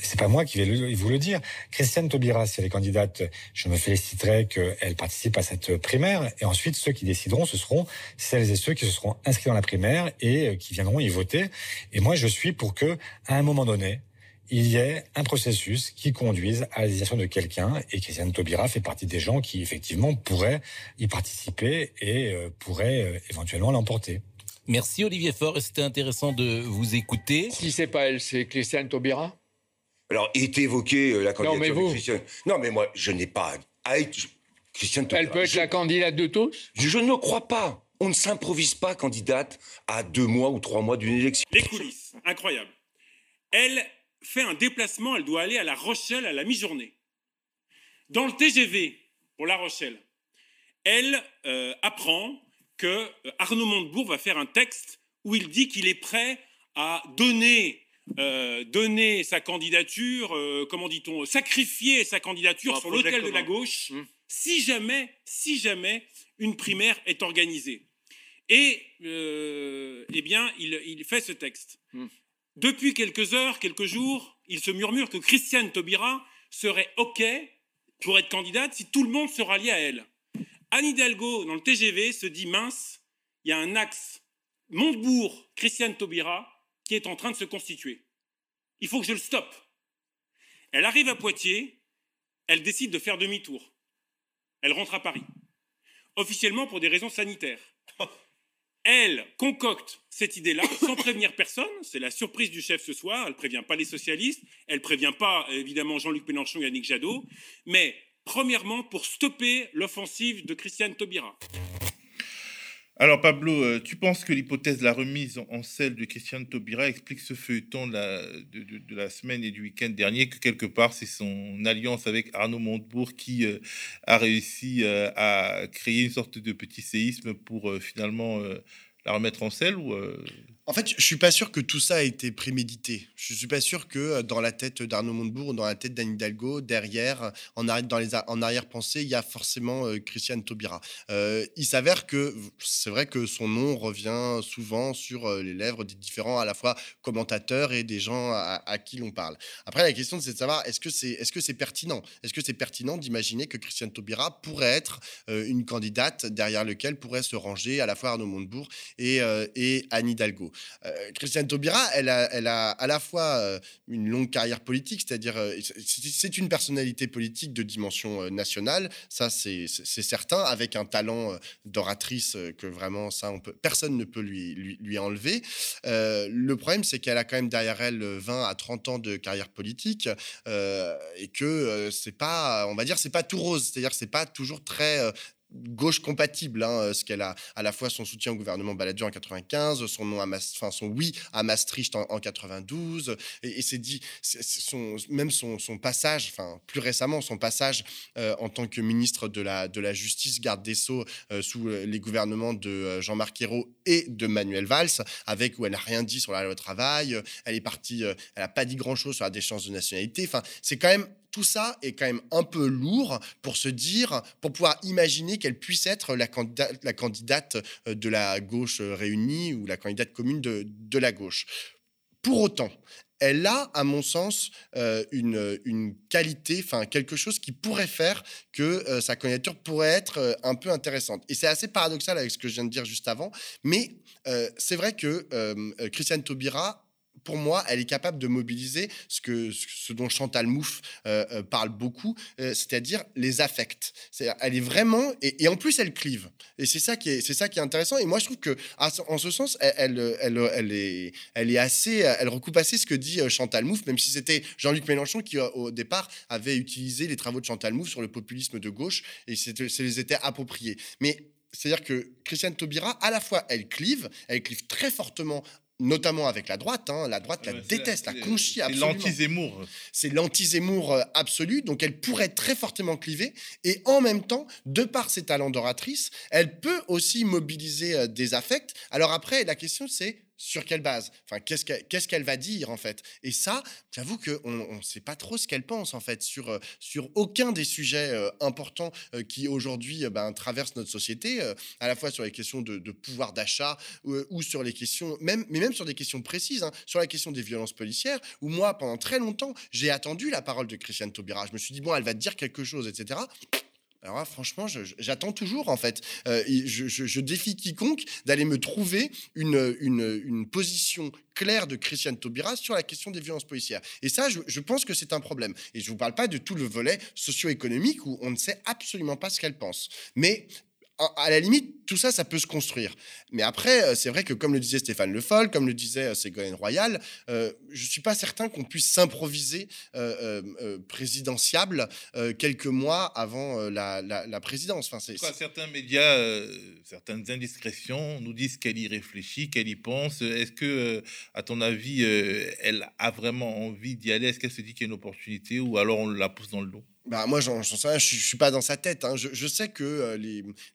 c'est pas moi qui vais vous le dire. Christiane Taubira, si elle est candidate, je me féliciterai qu'elle participe à cette primaire. Et ensuite, ceux qui décideront, ce seront celles et ceux qui se seront inscrits dans la primaire et euh, qui viendront y voter. Et moi, je suis pour que, à un moment donné, il y ait un processus qui conduise à la désignation de quelqu'un. Et Christiane Taubira fait partie des gens qui, effectivement, pourraient y participer et euh, pourraient euh, éventuellement l'emporter. Merci Olivier Faure, c'était intéressant de vous écouter. Si c'est pas elle, c'est Christiane Taubira alors, est évoqué euh, la candidature de Christiane. Non, mais moi, je n'ai pas à être Christiane Elle peut être la candidate de tous? Je ne crois pas. On ne s'improvise pas candidate à deux mois ou trois mois d'une élection. Les coulisses, incroyable. Elle fait un déplacement, elle doit aller à La Rochelle à la mi-journée. Dans le TGV pour La Rochelle, elle euh, apprend que euh, Arnaud Montebourg va faire un texte où il dit qu'il est prêt à donner euh, donner sa candidature, euh, comment dit-on, sacrifier sa candidature sur l'autel de la gauche, mmh. si jamais, si jamais une primaire est organisée. Et euh, eh bien, il, fait ce texte. Mmh. Depuis quelques heures, quelques jours, il se murmure que Christiane Taubira serait OK pour être candidate si tout le monde se ralliait à elle. Anne Hidalgo, dans le TGV, se dit mince, il y a un axe Montebourg-Christiane Taubira qui est en train de se constituer. Il faut que je le stoppe. Elle arrive à Poitiers, elle décide de faire demi-tour. Elle rentre à Paris, officiellement pour des raisons sanitaires. Elle concocte cette idée-là sans prévenir personne. C'est la surprise du chef ce soir. Elle prévient pas les socialistes. Elle prévient pas évidemment Jean-Luc Mélenchon et Yannick Jadot. Mais premièrement pour stopper l'offensive de Christiane Taubira. Alors Pablo, euh, tu penses que l'hypothèse de la remise en selle de Christiane Taubira explique ce feuilleton de la, semaine et du week-end dernier, que quelque part c'est son alliance avec Arnaud Montebourg qui euh, a réussi euh, à créer une sorte de petit séisme pour finalement la remettre en selle ou en fait, je suis pas sûr que tout ça a été prémédité. Je suis pas sûr que euh, dans la tête d'Arnaud Montebourg, dans la tête d'Anne Hidalgo, derrière, en, arrière, dans les, en arrière-pensée, il y a forcément euh, Christiane Taubira. Euh, il s'avère que c'est vrai que son nom revient souvent sur les lèvres des différents à la fois commentateurs et des gens à, qui l'on parle. Après, la question c'est de savoir est-ce que c'est est-ce que c'est pertinent? Est-ce que c'est pertinent d'imaginer que Christiane Taubira pourrait être une candidate derrière lequel pourrait se ranger à la fois Arnaud Montebourg et, et Anne Hidalgo euh, Christiane Taubira, elle a, à la fois euh, une longue carrière politique, c'est-à-dire euh, c'est une personnalité politique de dimension nationale, ça c'est certain, avec un talent d'oratrice que vraiment ça personne ne peut lui, enlever. le problème c'est qu'elle a quand même derrière elle 20 à 30 ans de carrière politique et que c'est pas, on va dire, c'est pas tout rose, c'est-à-dire c'est pas toujours très gauche compatible, hein, euh, ce qu'elle a à la fois son soutien au gouvernement Balladur en 95, son à enfin son oui à Maastricht en, 92, et, c'est dit même son, passage, enfin plus récemment son passage euh, en tant que ministre de la de la justice, garde des sceaux euh, sous les gouvernements de Jean-Marc Ayrault et de Manuel Valls, avec où elle n'a rien dit sur la loi travail, elle est partie, elle n'a pas dit grand chose sur la déchéance de nationalité, enfin c'est quand même tout ça est quand même un peu lourd pour se dire, pour pouvoir imaginer qu'elle puisse être la candidate, la candidate euh, de la gauche euh, réunie ou la candidate commune de, de la gauche. Pour autant, elle a, à mon sens, euh, une, une, qualité, enfin quelque chose qui pourrait faire que sa candidature pourrait être un peu intéressante. Et c'est assez paradoxal avec ce que je viens de dire juste avant, mais c'est vrai que Christiane Taubira pour moi, elle est capable de mobiliser ce, que, ce dont Chantal Mouffe euh, euh, parle beaucoup, euh, c'est-à-dire les affects. elle est vraiment, et, en plus, elle clive. Et c'est ça qui est, c'est ça qui est intéressant. Et moi, je trouve que, en ce sens, elle, elle, elle, est, elle est assez, elle recoupe assez ce que dit Chantal Mouffe, même si c'était Jean-Luc Mélenchon qui, au départ, avait utilisé les travaux de Chantal Mouffe sur le populisme de gauche et c'est les était appropriés. Mais c'est-à-dire que Christiane Taubira, à la fois, elle clive, elle clive très fortement notamment avec la droite. Hein. La droite la déteste, la conchie absolument. C'est l'anti-Zemmour. C'est l'anti-Zemmour euh, absolu. Donc elle pourrait être très fortement clivée. Et en même temps, de par ses talents d'oratrice, elle peut aussi mobiliser euh, des affects. Alors après, la question c'est sur quelle base? Enfin, qu'est-ce qu'elle va dire en fait? Et ça, j'avoue qu'on ne sait pas trop ce qu'elle pense en fait sur, euh, sur aucun des sujets euh, importants euh, qui aujourd'hui ben, traversent notre société, à la fois sur les questions de, pouvoir d'achat ou sur les questions, même, mais même sur des questions précises, hein, sur la question des violences policières, où moi, pendant très longtemps, j'ai attendu la parole de Christiane Taubira. Je me suis dit, bon, elle va dire quelque chose, etc. Alors franchement, j'attends toujours, en fait. Euh, je, défie quiconque d'aller me trouver une, une, position claire de Christiane Taubira sur la question des violences policières. Et ça, je, pense que c'est un problème. Et je ne vous parle pas de tout le volet socio-économique où on ne sait absolument pas ce qu'elle pense. Mais à la limite, tout ça, ça peut se construire. Mais après, euh, c'est vrai que, comme le disait Stéphane Le Foll, comme le disait euh, Ségolène Royal, euh, je ne suis pas certain qu'on puisse s'improviser présidentiable quelques mois avant la, présidence. Enfin, c'est, certains médias, certaines indiscrétions nous disent qu'elle y réfléchit, qu'elle y pense. Est-ce que, à ton avis, elle a vraiment envie d'y aller? Est-ce qu'elle se dit qu'il y a une opportunité ou alors on la pousse dans le dos? Bah moi, j'en sais je, ne suis pas dans sa tête. Hein. Je, je, sais que euh,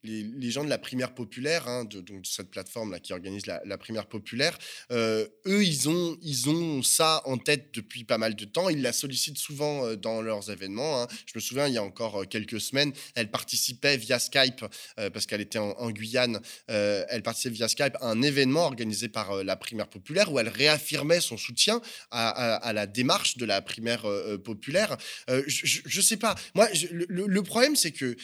les, gens de la primaire populaire, hein, de, donc cette plateforme là qui organise la, primaire populaire, euh, eux, ils ont, ça en tête depuis pas mal de temps. Ils la sollicitent souvent euh, dans leurs événements. Hein. Je me souviens, il y a encore quelques semaines, elle participait via Skype parce qu'elle était en, Guyane. elle participait via Skype à un événement organisé par la primaire populaire où elle réaffirmait son soutien à la démarche de la primaire populaire. je, je sais Moi, le, problème, c'est que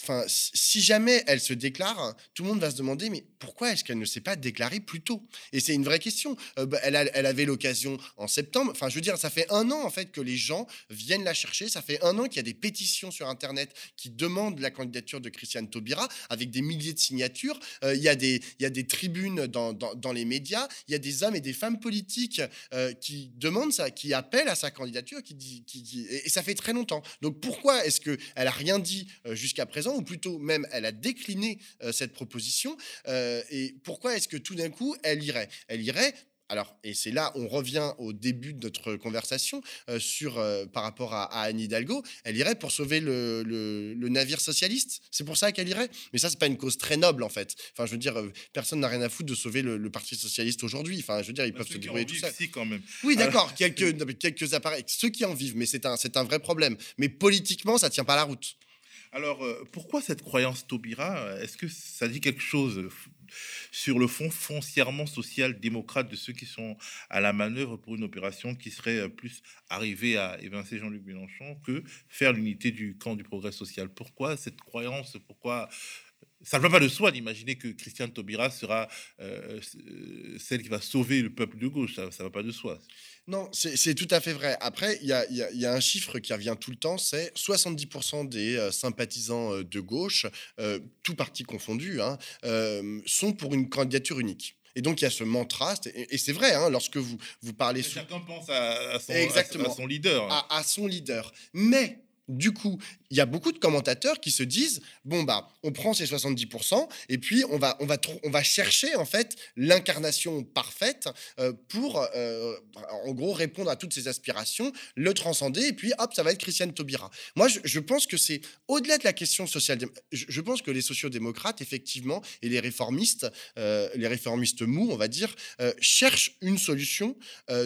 Enfin, si jamais elle se déclare, tout le monde va se demander mais pourquoi est-ce qu'elle ne s'est pas déclarée plus tôt? Et c'est une vraie question. Euh, bah, elle, avait l'occasion en septembre. Enfin, je veux dire, ça fait un an en fait que les gens viennent la chercher. Ça fait un an qu'il y a des pétitions sur Internet qui demandent la candidature de Christiane Taubira avec des milliers de signatures. Euh, il, y a des, tribunes dans, les médias. Il y a des hommes et des femmes politiques euh, qui demandent ça, qui appellent à sa candidature, qui dit, qui et, ça fait très longtemps. Donc pourquoi est-ce que elle a rien dit jusqu'à présent? Ou plutôt même elle a décliné euh, cette proposition. Euh, et pourquoi est-ce que tout d'un coup elle irait? Elle irait alors, et c'est là, on revient au début de notre conversation euh, sur, euh, par rapport à, Anne Hidalgo, elle irait pour sauver le, le, navire socialiste? C'est pour ça qu'elle irait? Mais ça, c'est pas une cause très noble, en fait. Enfin, je veux dire, euh, personne n'a rien à foutre de sauver le, Parti socialiste aujourd'hui. Enfin, je veux dire, ils peuvent se débrouiller tout ça. quand même. Oui, d'accord, <laughs> quelques, quelques appareils, ceux qui en vivent, mais c'est un, c'est un vrai problème. Mais politiquement, ça tient pas la route. Alors, pourquoi cette croyance Taubira? Est-ce que ça dit quelque chose sur le fond foncièrement social-démocrate de ceux qui sont à la manœuvre pour une opération qui serait euh, plus arriver à évincer Jean-Luc Mélenchon que faire l'unité du camp du progrès social? Pourquoi cette croyance? Pourquoi ça ne va pas de soi d'imaginer que Christiane Taubira sera euh, euh, celle qui va sauver le peuple de gauche? Ça ne va pas de soi. Non, c'est tout à fait vrai. Après, il y a, un chiffre qui revient tout le temps, c'est 70% des euh, sympathisants euh, de gauche, euh, tout parti confondu, hein, sont pour une candidature unique. Et donc, il y a ce mantra, et, c'est vrai, hein, lorsque vous, vous parlez... Chacun pense à, son, Exactement, son leader. à son leader. Mais du coup, il y a beaucoup de commentateurs qui se disent bon bah on prend ces 70% et puis on va on va on va chercher en fait l'incarnation parfaite euh, pour euh, en gros répondre à toutes ces aspirations, le transcender et puis hop ça va être Christiane Taubira. Moi je, pense que c'est au-delà de la question sociale. Je, pense que les sociodémocrates effectivement et les réformistes euh, les réformistes mous on va dire cherchent une solution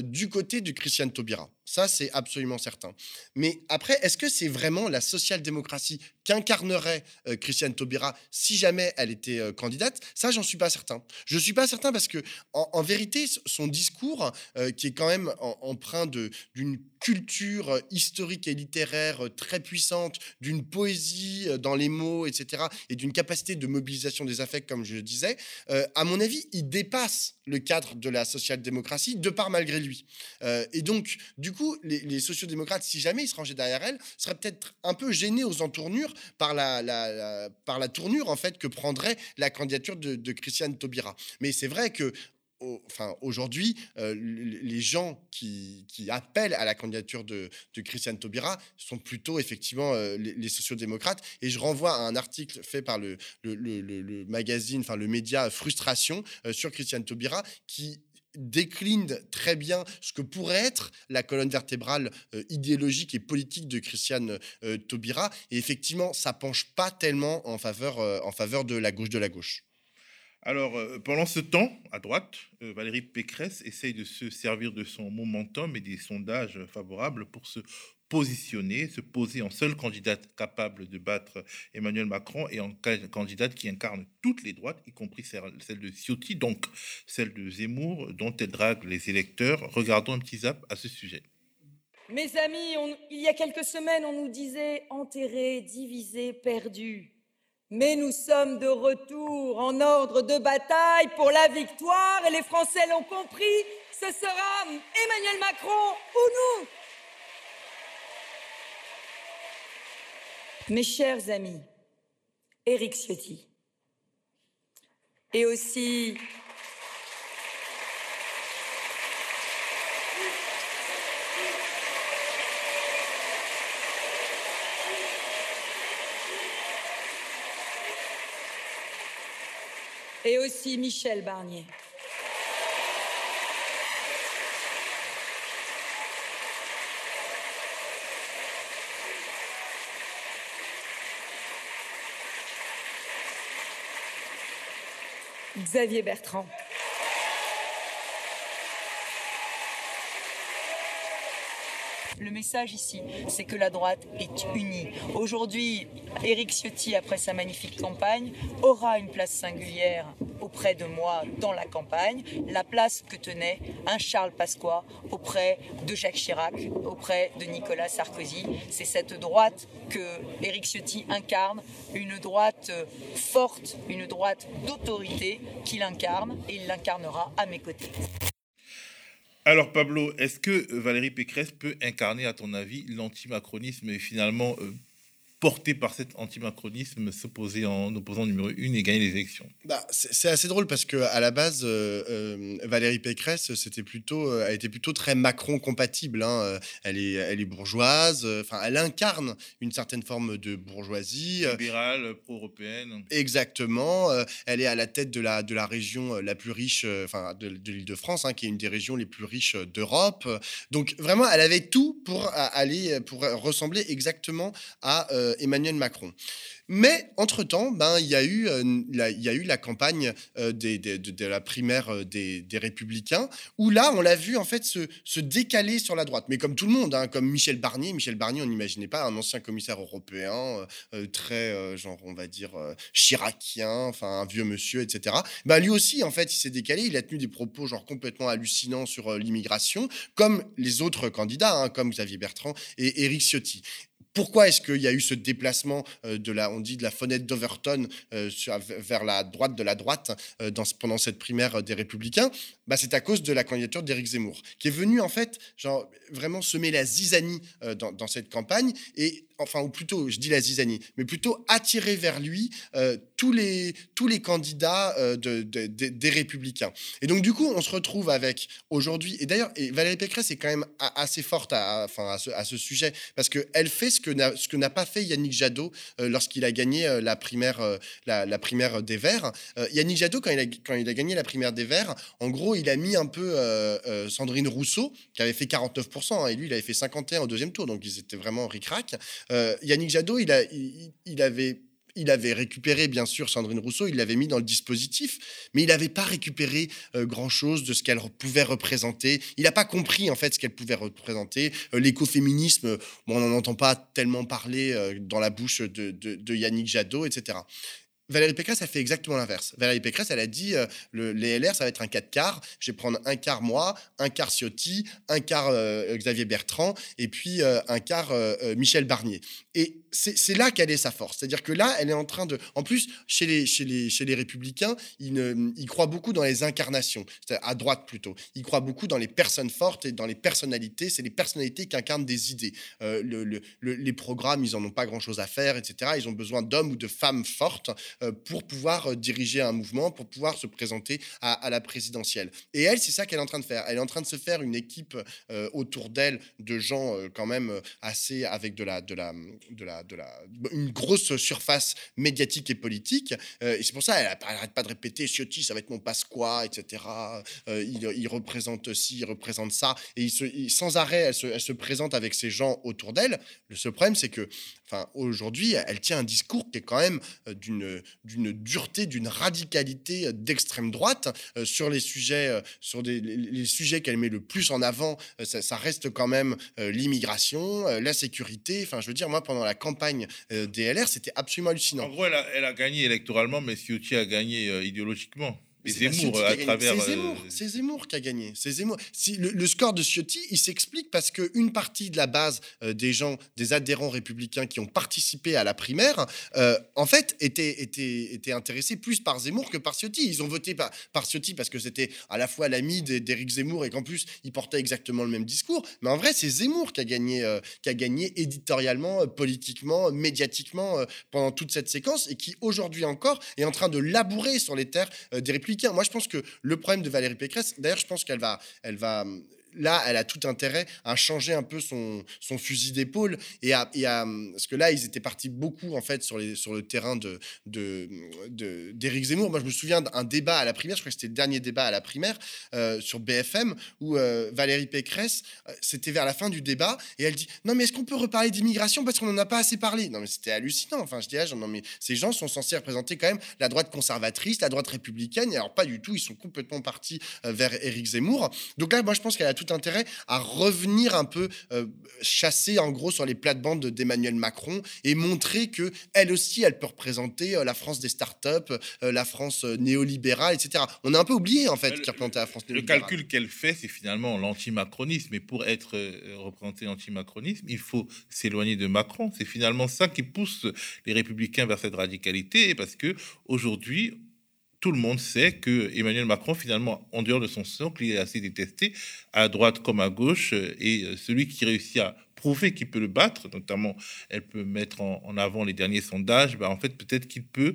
du côté de Christiane Taubira. Ça, c'est absolument certain. Mais après, est-ce que c'est vraiment la social-démocratie qu'incarnerait euh, Christiane Taubira si jamais elle était euh, candidate? Ça, j'en suis pas certain. Je suis pas certain parce que, en, vérité, son discours, euh, qui est quand même empreint d'une culture historique et littéraire très puissante, d'une poésie dans les mots, etc., et d'une capacité de mobilisation des affects, comme je le disais, à mon avis, il dépasse le cadre de la social-démocratie, de part malgré lui. et donc, du coup, les, les sociodémocrates, si jamais ils se rangeaient derrière elle, seraient peut-être un peu gênés aux entournures par la, par la tournure en fait que prendrait la candidature de, Christiane Taubira. Mais c'est vrai que enfin, aujourd'hui, euh, les gens qui, appellent à la candidature de, Christiane Taubira sont plutôt effectivement euh, les, sociodémocrates. Et je renvoie à un article fait par le, le, magazine, enfin le média Frustration euh, sur Christiane Taubira qui décline très bien ce que pourrait être la colonne vertébrale euh, idéologique et politique de Christiane euh, Taubira. Et effectivement, ça penche pas tellement en faveur, euh, en faveur de la gauche de la gauche. Alors, pendant ce temps, à droite, Valérie Pécresse essaye de se servir de son momentum et des sondages favorables pour se positionner, se poser en seule candidate capable de battre Emmanuel Macron et en candidate qui incarne toutes les droites, y compris celle de Ciotti, donc celle de Zemmour, dont elle drague les électeurs. Regardons un petit zap à ce sujet. Mes amis, il y a quelques semaines, on nous disait enterré, divisé, perdu. Mais nous sommes de retour en ordre de bataille pour la victoire et les Français l'ont compris, ce sera Emmanuel Macron ou nous? Mes chers amis, Éric Ciotti, et aussi et aussi Michel Barnier. Xavier Bertrand. Le message ici, c'est que la droite est unie. Aujourd'hui, Éric Ciotti, après sa magnifique campagne, aura une place singulière auprès de moi dans la campagne, la place que tenait un Charles Pasqua auprès de Jacques Chirac, auprès de Nicolas Sarkozy. C'est cette droite que Éric Ciotti incarne, une droite forte, une droite d'autorité qu'il incarne et il l'incarnera à mes côtés. Alors Pablo, est-ce que Valérie Pécresse peut incarner, à ton avis, l'antimacronisme et finalement euh, porté par cet antimacronisme, s'opposer en opposant numéro une et gagner les élections bah, C'est assez drôle parce que à la base, euh, euh, Valérie Pécresse, c'était plutôt, euh, elle était plutôt très Macron compatible. Hein. Elle est, elle est bourgeoise. Enfin, elle incarne une certaine forme de bourgeoisie libérale, pro-européenne. Exactement. Elle est à la tête de la de la région la plus riche, enfin de, l'Île-de-France, hein, qui est une des régions les plus riches d'Europe. Donc vraiment, elle avait tout pour aller, pour ressembler exactement à Emmanuel Macron. Mais entre-temps, ben, il, y a eu, euh, la, campagne euh, des, de, la primaire euh, des, républicains, où là, on l'a vu en fait se, se, décaler sur la droite. Mais comme tout le monde, hein, comme Michel Barnier. Michel Barnier, on n'imaginait pas un ancien commissaire européen, très, genre, on va dire, chiracien, enfin, un vieux monsieur, etc. Ben, lui aussi, en fait, il s'est décalé. Il a tenu des propos genre complètement hallucinants sur l'immigration, comme les autres candidats, hein, comme Xavier Bertrand et Éric Ciotti. Pourquoi est-ce qu'il y a eu ce déplacement euh, de la, on dit de la fenêtre d'Overton euh, vers la droite de la droite euh, dans, pendant cette primaire des Républicains? Bah, C'est à cause de la candidature d'Éric Zemmour, qui est venu en fait genre, vraiment semer la zizanie dans, dans, cette campagne. Et enfin, ou plutôt, je dis la zizanie, mais plutôt attirer vers lui euh, tous, les, tous les candidats euh, de, des Républicains. Et donc, du coup, on se retrouve avec aujourd'hui, et d'ailleurs, Valérie Pécresse est quand même assez forte à, ce, sujet, parce qu'elle fait ce que n'a, ce que n'a pas fait Yannick Jadot euh, lorsqu'il a gagné la, primaire, la, primaire des Verts. Yannick Jadot, quand il, a, quand il a gagné la primaire des Verts, en gros, il a mis un peu Sandrine Rousseau, qui avait fait 49%, hein, et lui, il avait fait 51 au deuxième tour, donc ils étaient vraiment ric-rac. Euh, Yannick Jadot, il, avait récupéré, bien sûr, Sandrine Rousseau, il l'avait mis dans le dispositif, mais il n'avait pas récupéré euh, grand-chose de ce qu'elle pouvait représenter. Il n'a pas compris, en fait, ce qu'elle pouvait représenter. Euh, l'écoféminisme, on n'en entend pas tellement parler dans la bouche de Yannick Jadot, etc. Valérie Pécresse a fait exactement l'inverse. Valérie Pécresse, elle a dit euh, le, les LR, ça va être un 4 quarts. Je vais prendre un quart moi, un quart Ciotti, un quart euh, Xavier Bertrand et puis euh, un quart Michel Barnier. Et c'est là qu'elle est sa force. C'est-à-dire que là, elle est en train de. En plus, chez les, chez les, chez les Républicains, ils, croient beaucoup dans les incarnations, à droite plutôt. Ils croient beaucoup dans les personnes fortes et dans les personnalités. C'est les personnalités qui incarnent des idées. le, les programmes, ils n'en ont pas grand-chose à faire, etc. Ils ont besoin d'hommes ou de femmes fortes pour pouvoir euh, diriger un mouvement, pour pouvoir se présenter à, la présidentielle. Et elle, c'est ça qu'elle est en train de faire. Elle est en train de se faire une équipe euh, autour d'elle de gens quand même assez avec de la, de la, de la, de la, une grosse surface médiatique et politique. et c'est pour ça elle n'arrête pas de répéter Ciotti, ça va être mon passe-quoi, etc. il, représente ci, il représente ça. Et il sans arrêt, elle se, elle se présente avec ces gens autour d'elle. Le seul problème, c'est que Enfin, aujourd'hui, elle tient un discours qui est quand même d'une d'une dureté, d'une radicalité euh, d'extrême droite euh, sur les sujets, euh, sur des, les, sujets qu'elle met le plus en avant. Ça, reste quand même l'immigration, la sécurité. Enfin, je veux dire, moi, pendant la campagne DLR, c'était absolument hallucinant. En gros, elle a, elle a gagné électoralement, mais Ciotti a gagné idéologiquement. Zemmour, à travers. C'est Zemmour, c'est Zemmour, qui a gagné. C'est Zemmour. Si, le, score de Ciotti, il s'explique parce qu'une partie de la base euh, des gens, des adhérents républicains qui ont participé à la primaire, euh, en fait, étaient, étaient, étaient intéressés plus par Zemmour que par Ciotti. Ils ont voté par, par Ciotti parce que c'était à la fois l'ami d'Éric Zemmour et qu'en plus, il portait exactement le même discours. Mais en vrai, c'est Zemmour qui a gagné, euh, qui a gagné éditorialement, politiquement, médiatiquement pendant toute cette séquence et qui aujourd'hui encore est en train de labourer sur les terres des républicains moi, je pense que le problème de Valérie Pécresse, d'ailleurs, je pense qu'elle va, elle va là, elle a tout intérêt à changer un peu son, son fusil d'épaule et à, parce que là, ils étaient partis beaucoup en fait sur, le terrain de, d'Éric Zemmour. Moi, je me souviens d'un débat à la primaire, je crois que c'était le dernier débat à la primaire euh, sur BFM où euh, Valérie Pécresse, euh, c'était vers la fin du débat et elle dit non mais est-ce qu'on peut reparler d'immigration parce qu'on n'en a pas assez parlé? Non mais c'était hallucinant. Enfin, je dis non mais ces gens sont censés représenter quand même la droite conservatrice, la droite républicaine. Et alors pas du tout, ils sont complètement partis vers Éric Zemmour. Donc là, moi, je pense qu'elle a tout intérêt à revenir un peu euh, chasser en gros sur les plates-bandes d'Emmanuel Macron et montrer que elle aussi, elle peut représenter euh, la France des startups, euh, la France néolibérale, etc. On a un peu oublié en fait qui représentait la France néolibérale. Le calcul qu'elle fait, c'est finalement l'antimacronisme. Et pour être représenté l'antimacronisme, il faut s'éloigner de Macron. C'est finalement ça qui pousse les républicains vers cette radicalité, parce que aujourd'hui, tout le monde sait que Emmanuel Macron, finalement, en dehors de son socle, il est assez détesté, à droite comme à gauche, et celui qui réussit à prouver qu'il peut le battre, notamment elle peut mettre en, avant les derniers sondages, bah, en fait peut-être qu'il peut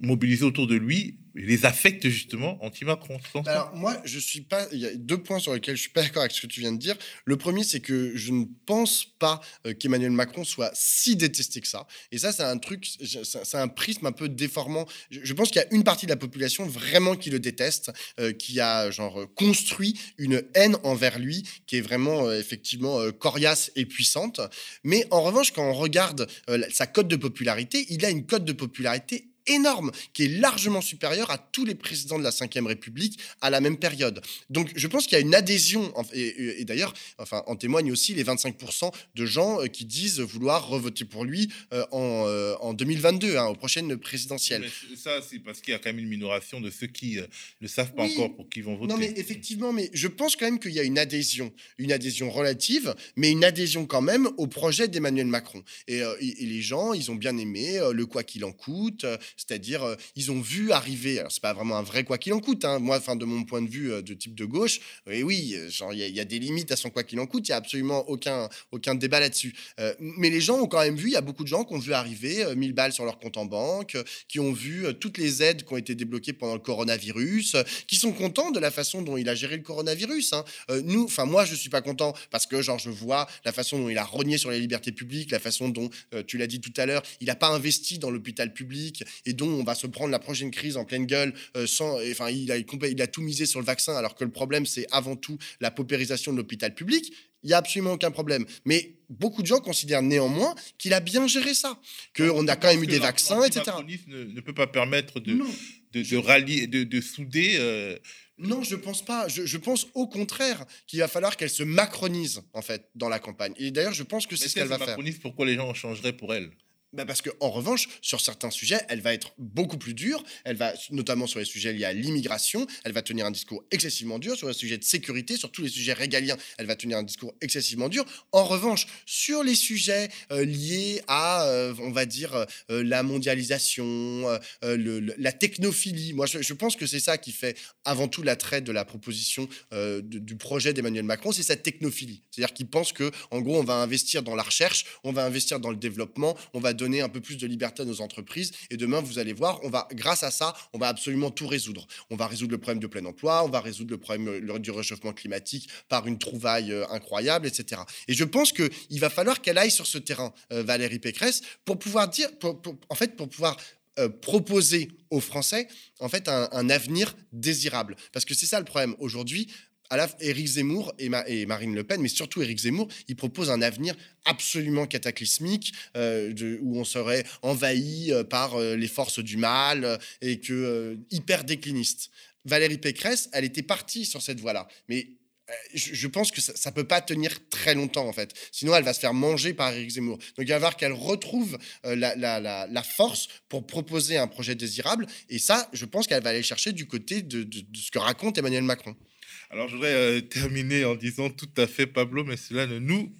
mobiliser autour de lui les affecte justement anti-Macron. Alors moi, je suis pas. Il y a deux points sur lesquels je suis pas d'accord avec ce que tu viens de dire. Le premier, c'est que je ne pense pas euh, qu'Emmanuel Macron soit si détesté que ça. Et ça, c'est un truc, c'est un prisme un peu déformant. Je pense qu'il y a une partie de la population vraiment qui le déteste, euh, qui a genre construit une haine envers lui qui est vraiment euh, effectivement coriace et puissante. Mais en revanche, quand on regarde sa cote de popularité, il a une cote de popularité énorme, qui est largement supérieur à tous les présidents de la Ve République à la même période. Donc je pense qu'il y a une adhésion, et, d'ailleurs, enfin, en témoignent aussi les 25% de gens euh, qui disent vouloir revoter pour lui euh, en, 2022, euh, hein, aux prochaines présidentielles. ça, c'est parce qu'il y a quand même une minoration de ceux qui ne savent pas encore pour qui vont voter. Non, mais effectivement, mais je pense quand même qu'il y a une adhésion, une adhésion relative, mais une adhésion quand même au projet d'Emmanuel Macron. Et, et, les gens, ils ont bien aimé le quoi qu'il en coûte, c'est-à-dire, euh, ils ont vu arriver, alors c'est pas vraiment un vrai quoi qu'il en coûte, hein, moi, enfin, de mon point de vue euh, de type de gauche, et oui, euh, genre, il y, a des limites à son quoi qu'il en coûte, il y a absolument aucun, aucun débat là-dessus. mais les gens ont quand même vu, il y a beaucoup de gens qui ont vu arriver 1000 balles sur leur compte en banque, qui ont vu toutes les aides qui ont été débloquées pendant le coronavirus, qui sont contents de la façon dont il a géré le coronavirus. Hein. nous, enfin, moi, je suis pas content parce que, genre, je vois la façon dont il a rogné sur les libertés publiques, la façon dont, tu l'as dit tout à l'heure, il n'a pas investi dans l'hôpital public et dont on va se prendre la prochaine crise en pleine gueule euh, sans. Enfin, il a, il a tout misé sur le vaccin, alors que le problème, c'est avant tout la paupérisation de l'hôpital public. Il n'y a absolument aucun problème. Mais beaucoup de gens considèrent néanmoins qu'il a bien géré ça, qu'on a quand même eu des vaccins, etc. Ne, ne peut pas permettre de, de, rallier, de, de souder. Euh, non, je pense pas. Je, je pense au contraire qu'il va falloir qu'elle se macronise en fait dans la campagne. Et d'ailleurs, je pense que c'est ce qu'elle va faire. Pourquoi les gens changeraient pour elle? Bah parce qu'en revanche, sur certains sujets, elle va être beaucoup plus dure. Elle va, notamment sur les sujets liés à l'immigration, elle va tenir un discours excessivement dur. Sur les sujets de sécurité, sur tous les sujets régaliens, elle va tenir un discours excessivement dur. En revanche, sur les sujets euh, liés à, euh, on va dire, euh, la mondialisation, la technophilie, moi je, pense que c'est ça qui fait avant tout l'attrait de la proposition du projet d'Emmanuel Macron, c'est cette technophilie. C'est-à-dire qu'il pense que, en gros, on va investir dans la recherche, on va investir dans le développement, on va donner un peu plus de liberté à nos entreprises. Et demain, vous allez voir, on va, grâce à ça, on va absolument tout résoudre. On va résoudre le problème de plein emploi, on va résoudre le problème euh, du réchauffement climatique par une trouvaille euh, incroyable, etc. Et je pense qu'il va falloir qu'elle aille sur ce terrain, euh, Valérie Pécresse, pour pouvoir dire, en fait, pour pouvoir proposer aux Français en fait un, un, avenir désirable. Parce que c'est ça le problème. Aujourd'hui, à la, Éric Zemmour et, Marine Le Pen, mais surtout Éric Zemmour, il propose un avenir absolument cataclysmique euh, où on serait envahi euh, par euh, les forces du mal et que hyper décliniste. Valérie Pécresse, elle était partie sur cette voie-là, mais je, pense que ça, ne peut pas tenir très longtemps en fait. Sinon, elle va se faire manger par Éric Zemmour. Donc, il va falloir qu'elle retrouve la, force pour proposer un projet désirable. Et ça, je pense qu'elle va aller chercher du côté de ce que raconte Emmanuel Macron. Alors, je voudrais euh, terminer en disant tout à fait, Pablo, mais cela ne nous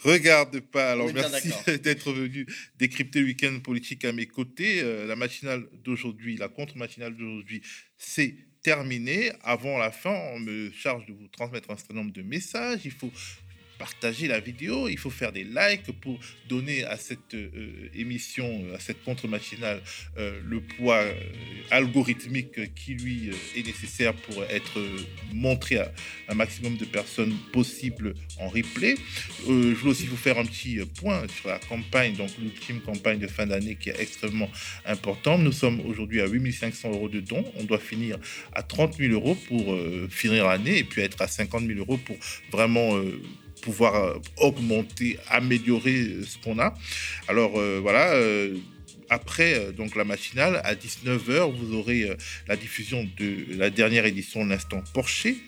regarde pas. Alors, merci <laughs> d'être venu décrypter le week-end politique à mes côtés. Euh, la matinale d'aujourd'hui, la contre-matinale d'aujourd'hui, c'est terminé. Avant la fin, on me charge de vous transmettre un certain nombre de messages. Il faut partager la vidéo, il faut faire des likes pour donner à cette euh, émission, à cette contre-machinale, euh, le poids euh, algorithmique qui lui est nécessaire pour être montré à un maximum de personnes possible en replay. je veux aussi vous faire un petit point sur la campagne, donc l'ultime campagne de fin d'année qui est extrêmement importante. Nous sommes aujourd'hui à 8500 euros de dons. On doit finir à 30 000 euros pour finir l'année et puis être à 50 000 euros pour vraiment euh, augmenter, améliorer euh, ce qu'on a. Alors euh, voilà après donc la matinale, à 19h, vous aurez la diffusion de la dernière édition de l'Instant Porcher,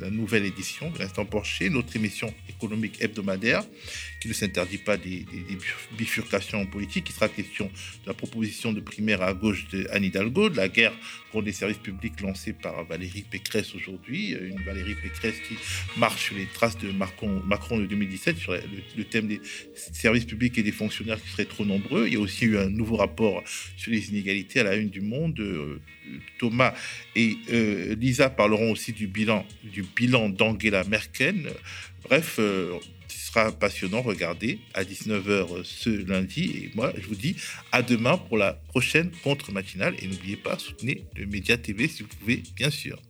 la, nouvelle édition de l'Instant Porcher, notre émission économique hebdomadaire qui ne s'interdit pas des, bifurcations politiques. Il sera question de la proposition de primaire à gauche de Anne Hidalgo, de la guerre contre les services publics lancée par Valérie Pécresse aujourd'hui, une Valérie Pécresse qui marche sur les traces de Macron, Macron de 2017 sur le, thème des services publics et des fonctionnaires qui seraient trop nombreux. Il y a aussi eu un nouveau rapport sur les inégalités à la une du Monde. Euh, Thomas et euh, Lisa parleront aussi du bilan, du bilan d'Angela Merkel. Bref, euh, Ce sera passionnant, regardez, à 19h ce lundi. Et moi, je vous dis à demain pour la prochaine contre-matinale. Et n'oubliez pas, soutenez le Média TV si vous pouvez, bien sûr.